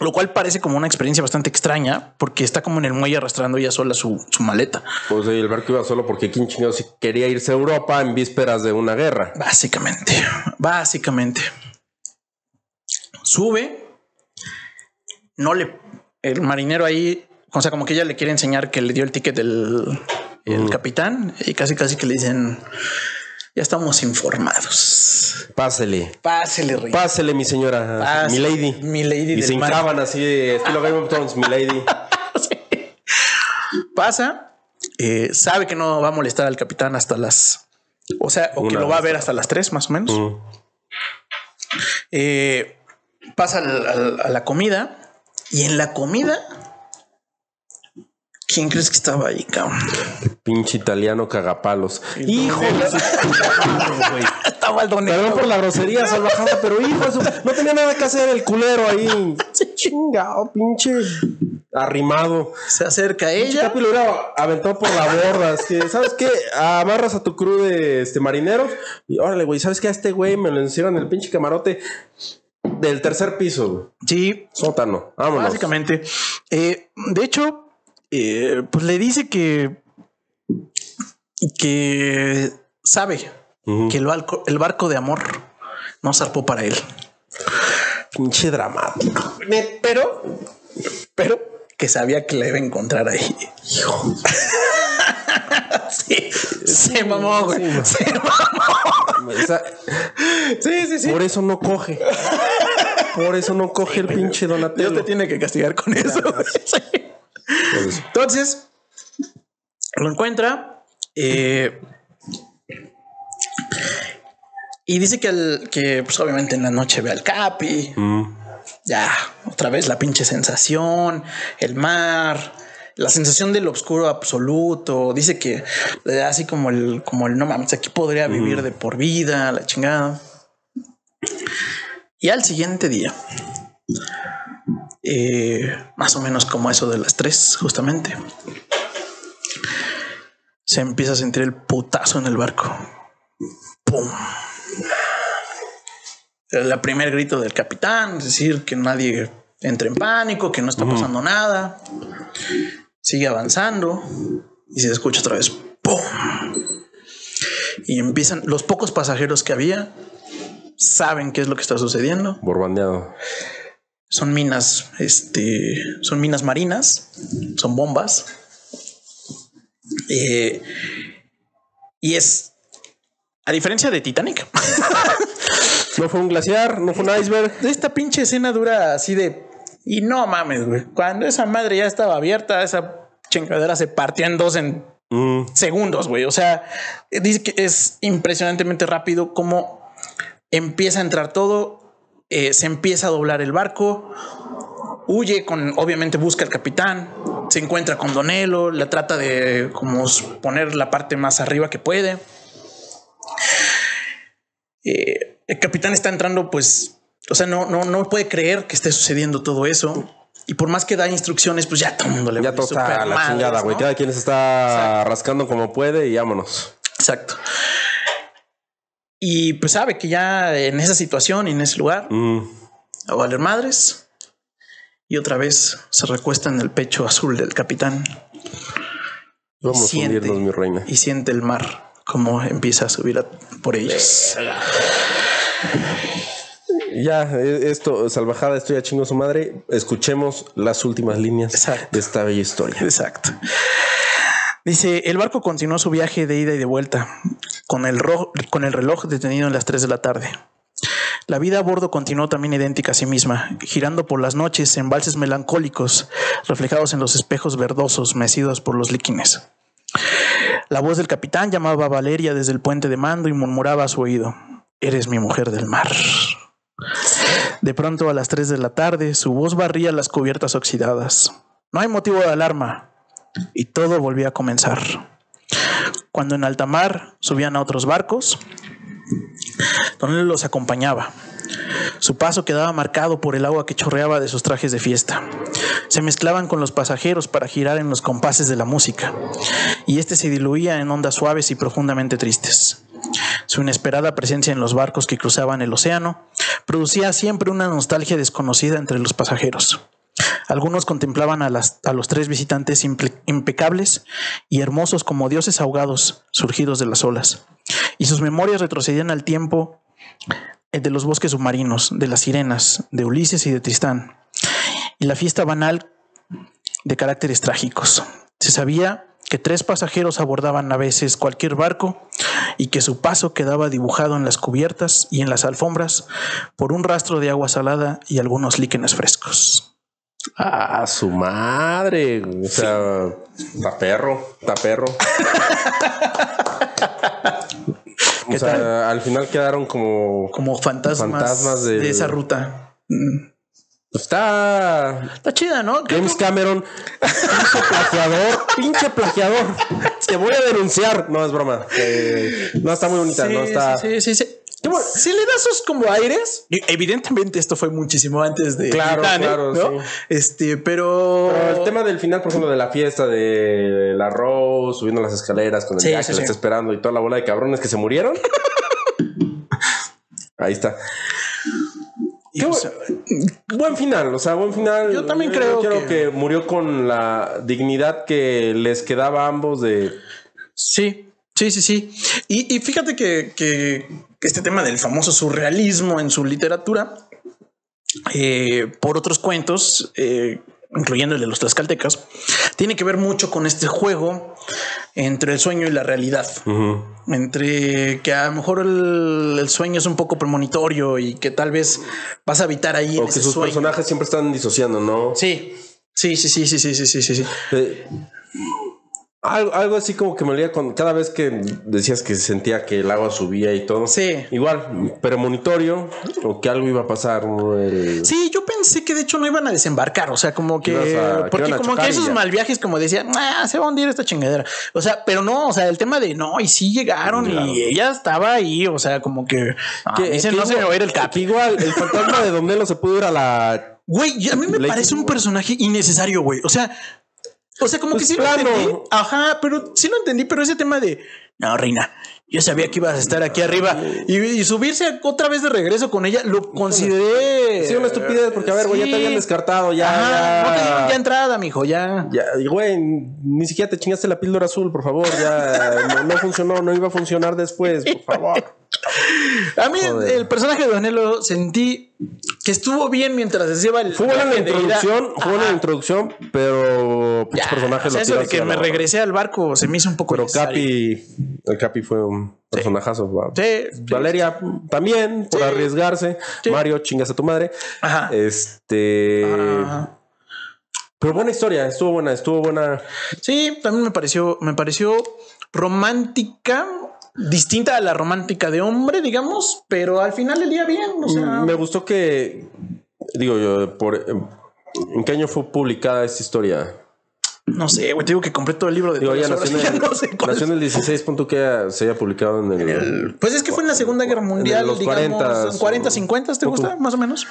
Lo cual parece como una experiencia bastante extraña porque está como en el muelle arrastrando ella sola su, su maleta. Pues el barco iba solo porque quién chingados si quería irse a Europa en vísperas de una guerra. Básicamente, básicamente. Sube, no le, el marinero ahí, o sea, como que ella le quiere enseñar que le dio el ticket del el capitán y casi casi que le dicen, ya estamos informados. Pásele. Pásele, rey. Pásele, mi señora. Pásele, mi lady. mi lady Y se hincaban así, estilo Game of Thrones, mi lady. Pasa, eh, sabe que no va a molestar al capitán hasta las, o sea, o que lo va a ver hasta las tres más o menos. Mm. Eh, pasa al- al- a la comida y en la comida, ¿quién crees que estaba ahí, cabrón? Pinche italiano cagapalos. Hijo. Estaba el don Perdón por la grosería salvajada, pero hijo. No tenía nada que hacer el culero ahí. Chingado, pinche arrimado. Se acerca a Pinche ella. Capi lo hubiera aventado por la borda. Es que, ¿sabes qué? Amarras a tu crew de este, marineros y órale, güey, ¿sabes qué? A este güey me lo encierran en el pinche camarote del tercer piso. Sí, Sótano. Vámonos. básicamente. Eh, de hecho, eh, pues le dice que que sabe que el barco, el barco de amor no zarpó para él. Pinche dramático. Pero, pero que sabía que la iba a encontrar ahí. Sí, se mamó, güey. Se mamó. Sí, sí, sí. Por eso no coge. Por eso no coge el pinche Dios Donatello. te tiene que castigar con eso. Sí. Por eso. Entonces, lo encuentra eh, y dice que, el, que pues, obviamente en la noche ve al Capi. Mm. Ya, otra vez la pinche sensación, el mar, la sensación del oscuro absoluto. Dice que da así como el, como el no mames, aquí podría vivir de por vida, la chingada. Y al siguiente día, eh, más o menos como eso de las tres, justamente, se empieza a sentir el putazo en el barco. ¡Pum! El primer grito del capitán, es decir, que nadie entre en pánico, que no está pasando nada. Sigue avanzando y se escucha otra vez ¡pum! Y empiezan los pocos pasajeros que había saben qué es lo que está sucediendo. Borbandeado. Son minas, este, son minas marinas, son bombas. Eh, y es, a diferencia de Titanic, No fue un glaciar, no fue un iceberg. esta pinche escena dura así de, y no mames, güey, cuando esa madre ya estaba abierta, esa chingadera se partió en dos en Mm. segundos, güey. O sea, dice que es impresionantemente rápido cómo empieza a entrar todo, eh, se empieza a doblar el barco, huye con, obviamente busca al capitán, se encuentra con Donelo, la trata de como poner la parte más arriba que puede. Eh, el capitán está entrando, pues, o sea, no, no, no puede creer que esté sucediendo todo eso. Y por más que da instrucciones, pues ya todo el mundo le Ya vale todo está súper a la madres, chingada, güey. ¿no? Cada quien se está rascando como puede y vámonos. Exacto. Y pues sabe que ya en esa situación y en ese lugar Mm. va a valer madres. Y otra vez se recuesta en el pecho azul del capitán Vamos a Siente. hundirnos, mi reina. y siente el mar como empieza a subir a- por ellos. Ya, eh, esto, salvajada, estoy a chingo su madre. Escuchemos las últimas líneas Exacto. de esta bella historia. Exacto. Dice, el barco continuó su viaje de ida y de vuelta, con el, ro- con el reloj detenido en las 3 de la tarde. La vida a bordo continuó también idéntica a sí misma, girando por las noches en valses melancólicos, reflejados en los espejos verdosos mecidos por los líquines. La voz del capitán llamaba a Valeria desde el puente de mando y murmuraba a su oído, Eres mi mujer del mar. De pronto a las 3 de la tarde su voz barría las cubiertas oxidadas. No hay motivo de alarma, y todo volvía a comenzar. Cuando en alta mar subían a otros barcos, Don los acompañaba. Su paso quedaba marcado por el agua que chorreaba de sus trajes de fiesta. Se mezclaban con los pasajeros para girar en los compases de la música, y este se diluía en ondas suaves y profundamente tristes. Su inesperada presencia en los barcos que cruzaban el océano producía siempre una nostalgia desconocida entre los pasajeros. Algunos contemplaban a, los tres visitantes impe- impecables y hermosos como dioses ahogados surgidos de las olas, y sus memorias retrocedían al tiempo eh, de los bosques submarinos, de las sirenas, de Ulises y de Tristán, y la fiesta banal de caracteres trágicos. Se sabía que tres pasajeros abordaban a veces cualquier barco y que su paso quedaba dibujado en las cubiertas y en las alfombras por un rastro de agua salada y algunos líquenes frescos. Ah, su madre. O sea, está perro, está perro. o ¿Qué sea, tal? al final quedaron como. Como fantasmas, de esa ruta. Mm. Está. Está chida, ¿no? James Cameron, pinche plagiador, pinche plagiador. Te voy a denunciar. No es broma. Eh, no está muy bonita, Sí, no está. sí, sí, sí, sí. Si le das sus como aires, y evidentemente esto fue muchísimo antes de Claro, Titanic, claro, ¿no? sí. Este, pero, Pero el tema del final, por ejemplo, de la fiesta de la Rose, subiendo las escaleras con el Sí, Jack sí, que la sí. está esperando y toda la bola de cabrones que se murieron. Ahí está. Y, Qué o sea, Buen final, o sea, buen final. Yo también creo creo que- que... murió con la dignidad que les quedaba a ambos de. sí, sí, sí, sí. Y, y fíjate que, que este tema del famoso surrealismo en su literatura, eh, por otros cuentos, eh, incluyendo el de los tlaxcaltecas, tiene que ver mucho con este juego entre el sueño y la realidad. Entre que a lo mejor el, sueño es un poco premonitorio y que tal vez vas a habitar ahí. O en que ese sus personajes siempre están disociando, ¿no? Sí, sí, sí, sí, sí, sí, sí, sí. Eh, algo, algo así como que me olía con cada vez que decías que sentía que el agua subía y todo. Sí. Igual, premonitorio o que algo iba a pasar. ¿no? El- Sí, yo pensé que de hecho no iban a desembarcar, o sea, como que, a- porque como que esos mal viajes, como decían, ah, se va a hundir esta chingadera. O sea, pero no, o sea, el tema de no, y sí llegaron y ella estaba ahí, o sea, como que, que- dicen, que no se me va a ir el capi. igual, el fantasma de Don Nelo se pudo ir a la. Güey, a mí me Blake- parece un personaje innecesario, güey. O sea, o sea, como Pues que sí plano. lo entendí. Ajá, pero sí lo entendí, pero ese tema de no, reina. Yo sabía que ibas a estar aquí arriba y, y subirse otra vez de regreso con ella, lo consideré. Sí, una estupidez, porque a ver, güey, ya te habían descartado, ya. Ajá, ya, no te dieron ya entrada, mijo, ya. Ya, y, güey, ni siquiera te chingaste la píldora azul, por favor. Ya no, no funcionó, no iba a funcionar después, por favor. A mí Joder. el personaje de Donelo sentí que estuvo bien mientras se lleva el Fue buena la introducción, fue Ajá. introducción, pero pinche Ya, personaje o sea, lo eso de tiraste que me regresé al barco se me hizo un poco Pero. Capi, el Capi fue un personajazo. va. Sí, sí. Valeria también, por arriesgarse. Mario, chingas a tu madre. Ajá. Este. Ajá. Pero buena historia, estuvo buena, estuvo buena. Sí, también me pareció, me pareció romántica, distinta a la romántica de hombre, digamos, pero al final del día bien. O sea, Me gustó que. Digo yo, por. ¿En qué año fue publicada esta historia? no sé, güey, te digo que compré todo el libro de Digo, todas ya nació en el, no sé cuál nació en el 16. punto que se haya publicado en el. Pues es que fue en la Segunda Guerra Mundial, los digamos, 40s, en 40, 50, ¿te gusta? Más o menos.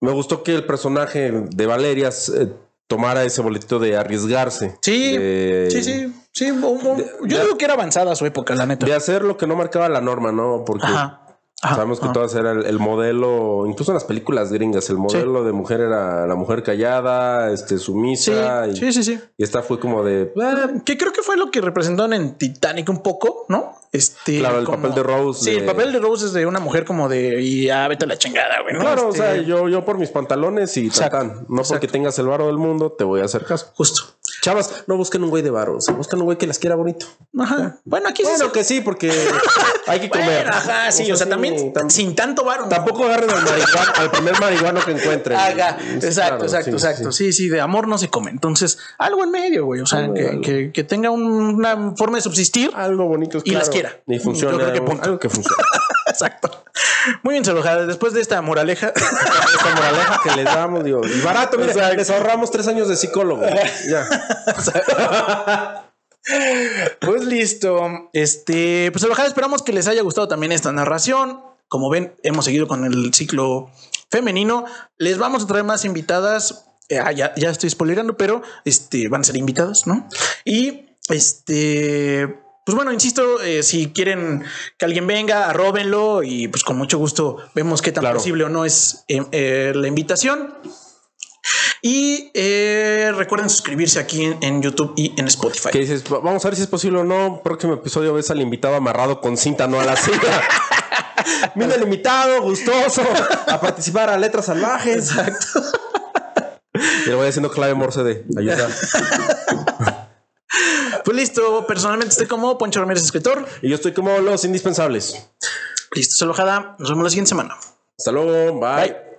Me gustó que el personaje de Valeria eh, tomara ese boletito de arriesgarse. Sí, de- sí, sí, sí. un- un- yo de- digo que era avanzada su época, la neta. De hacer lo que no marcaba la norma, ¿no? Porque Ajá. ajá, sabemos que ajá. todas era el, el modelo, incluso en las películas gringas, el modelo de mujer era la mujer callada, este, sumisa. y, Sí, sí, sí, sí. y esta fue como de. "Ah, Que creo que fue lo que representaron en Titanic un poco, ¿no? Este, Claro, el papel de Rose Sí, de- el papel de Rose es de una mujer como de y ya vete a la chingada, güey. ¿no? Claro, Este, o sea, yo, yo por mis pantalones y Exacto, tatán. No porque tengas el varo del mundo, te voy a hacer caso. Justo. Chavas, no busquen un güey de varos, busquen un güey que las quiera bonito. Ajá. Bueno, aquí sí Bueno, se- que sí, porque hay que Bueno, comer. ajá, sí, o sea, también tam- sin tanto varo. tampoco agarren al, marihuano, al primer marihuano que encuentren. Haga, Sí, exacto, claro, exacto, sí, exacto. sí. Sí, sí, de amor no se come. Entonces, algo en medio, güey. O sea, Algo, que, algo. que- que tenga un- una forma de subsistir. Algo bonito es Y las quiera. Y funciona. Yo creo que punto. algo que funciona. Exacto. Muy bien, Salojada. Después de esta moraleja, Esta moraleja que les damos, digo. Y barato, mira, les ahorramos tres años de psicólogo. Ya. pues listo. Este, pues Salojada, esperamos que les haya gustado también esta narración. como ven, hemos seguido con el ciclo femenino. Les vamos a traer más invitadas. Eh, ah, ya, ya estoy spoilerando, pero este van a ser invitadas, ¿no? Y este, pues bueno, insisto, eh, si quieren que alguien venga, arróbenlo y pues con mucho gusto vemos qué tan Claro. posible o no es eh, eh, la invitación. Y eh, recuerden suscribirse aquí en, en YouTube y en Spotify. Que dices, "Va- vamos a ver si es posible o no. Próximo episodio ves al invitado amarrado con cinta, no a la cinta. Vino el invitado, gustoso, a participar a letras salvajes. Exacto. Y le voy haciendo clave morse de ayuda. Pues listo, personalmente estoy como Poncho Ramírez, escritor. Y yo estoy como los indispensables. Listo, Solojada. Nos vemos la siguiente semana. Hasta luego. bye. Bye.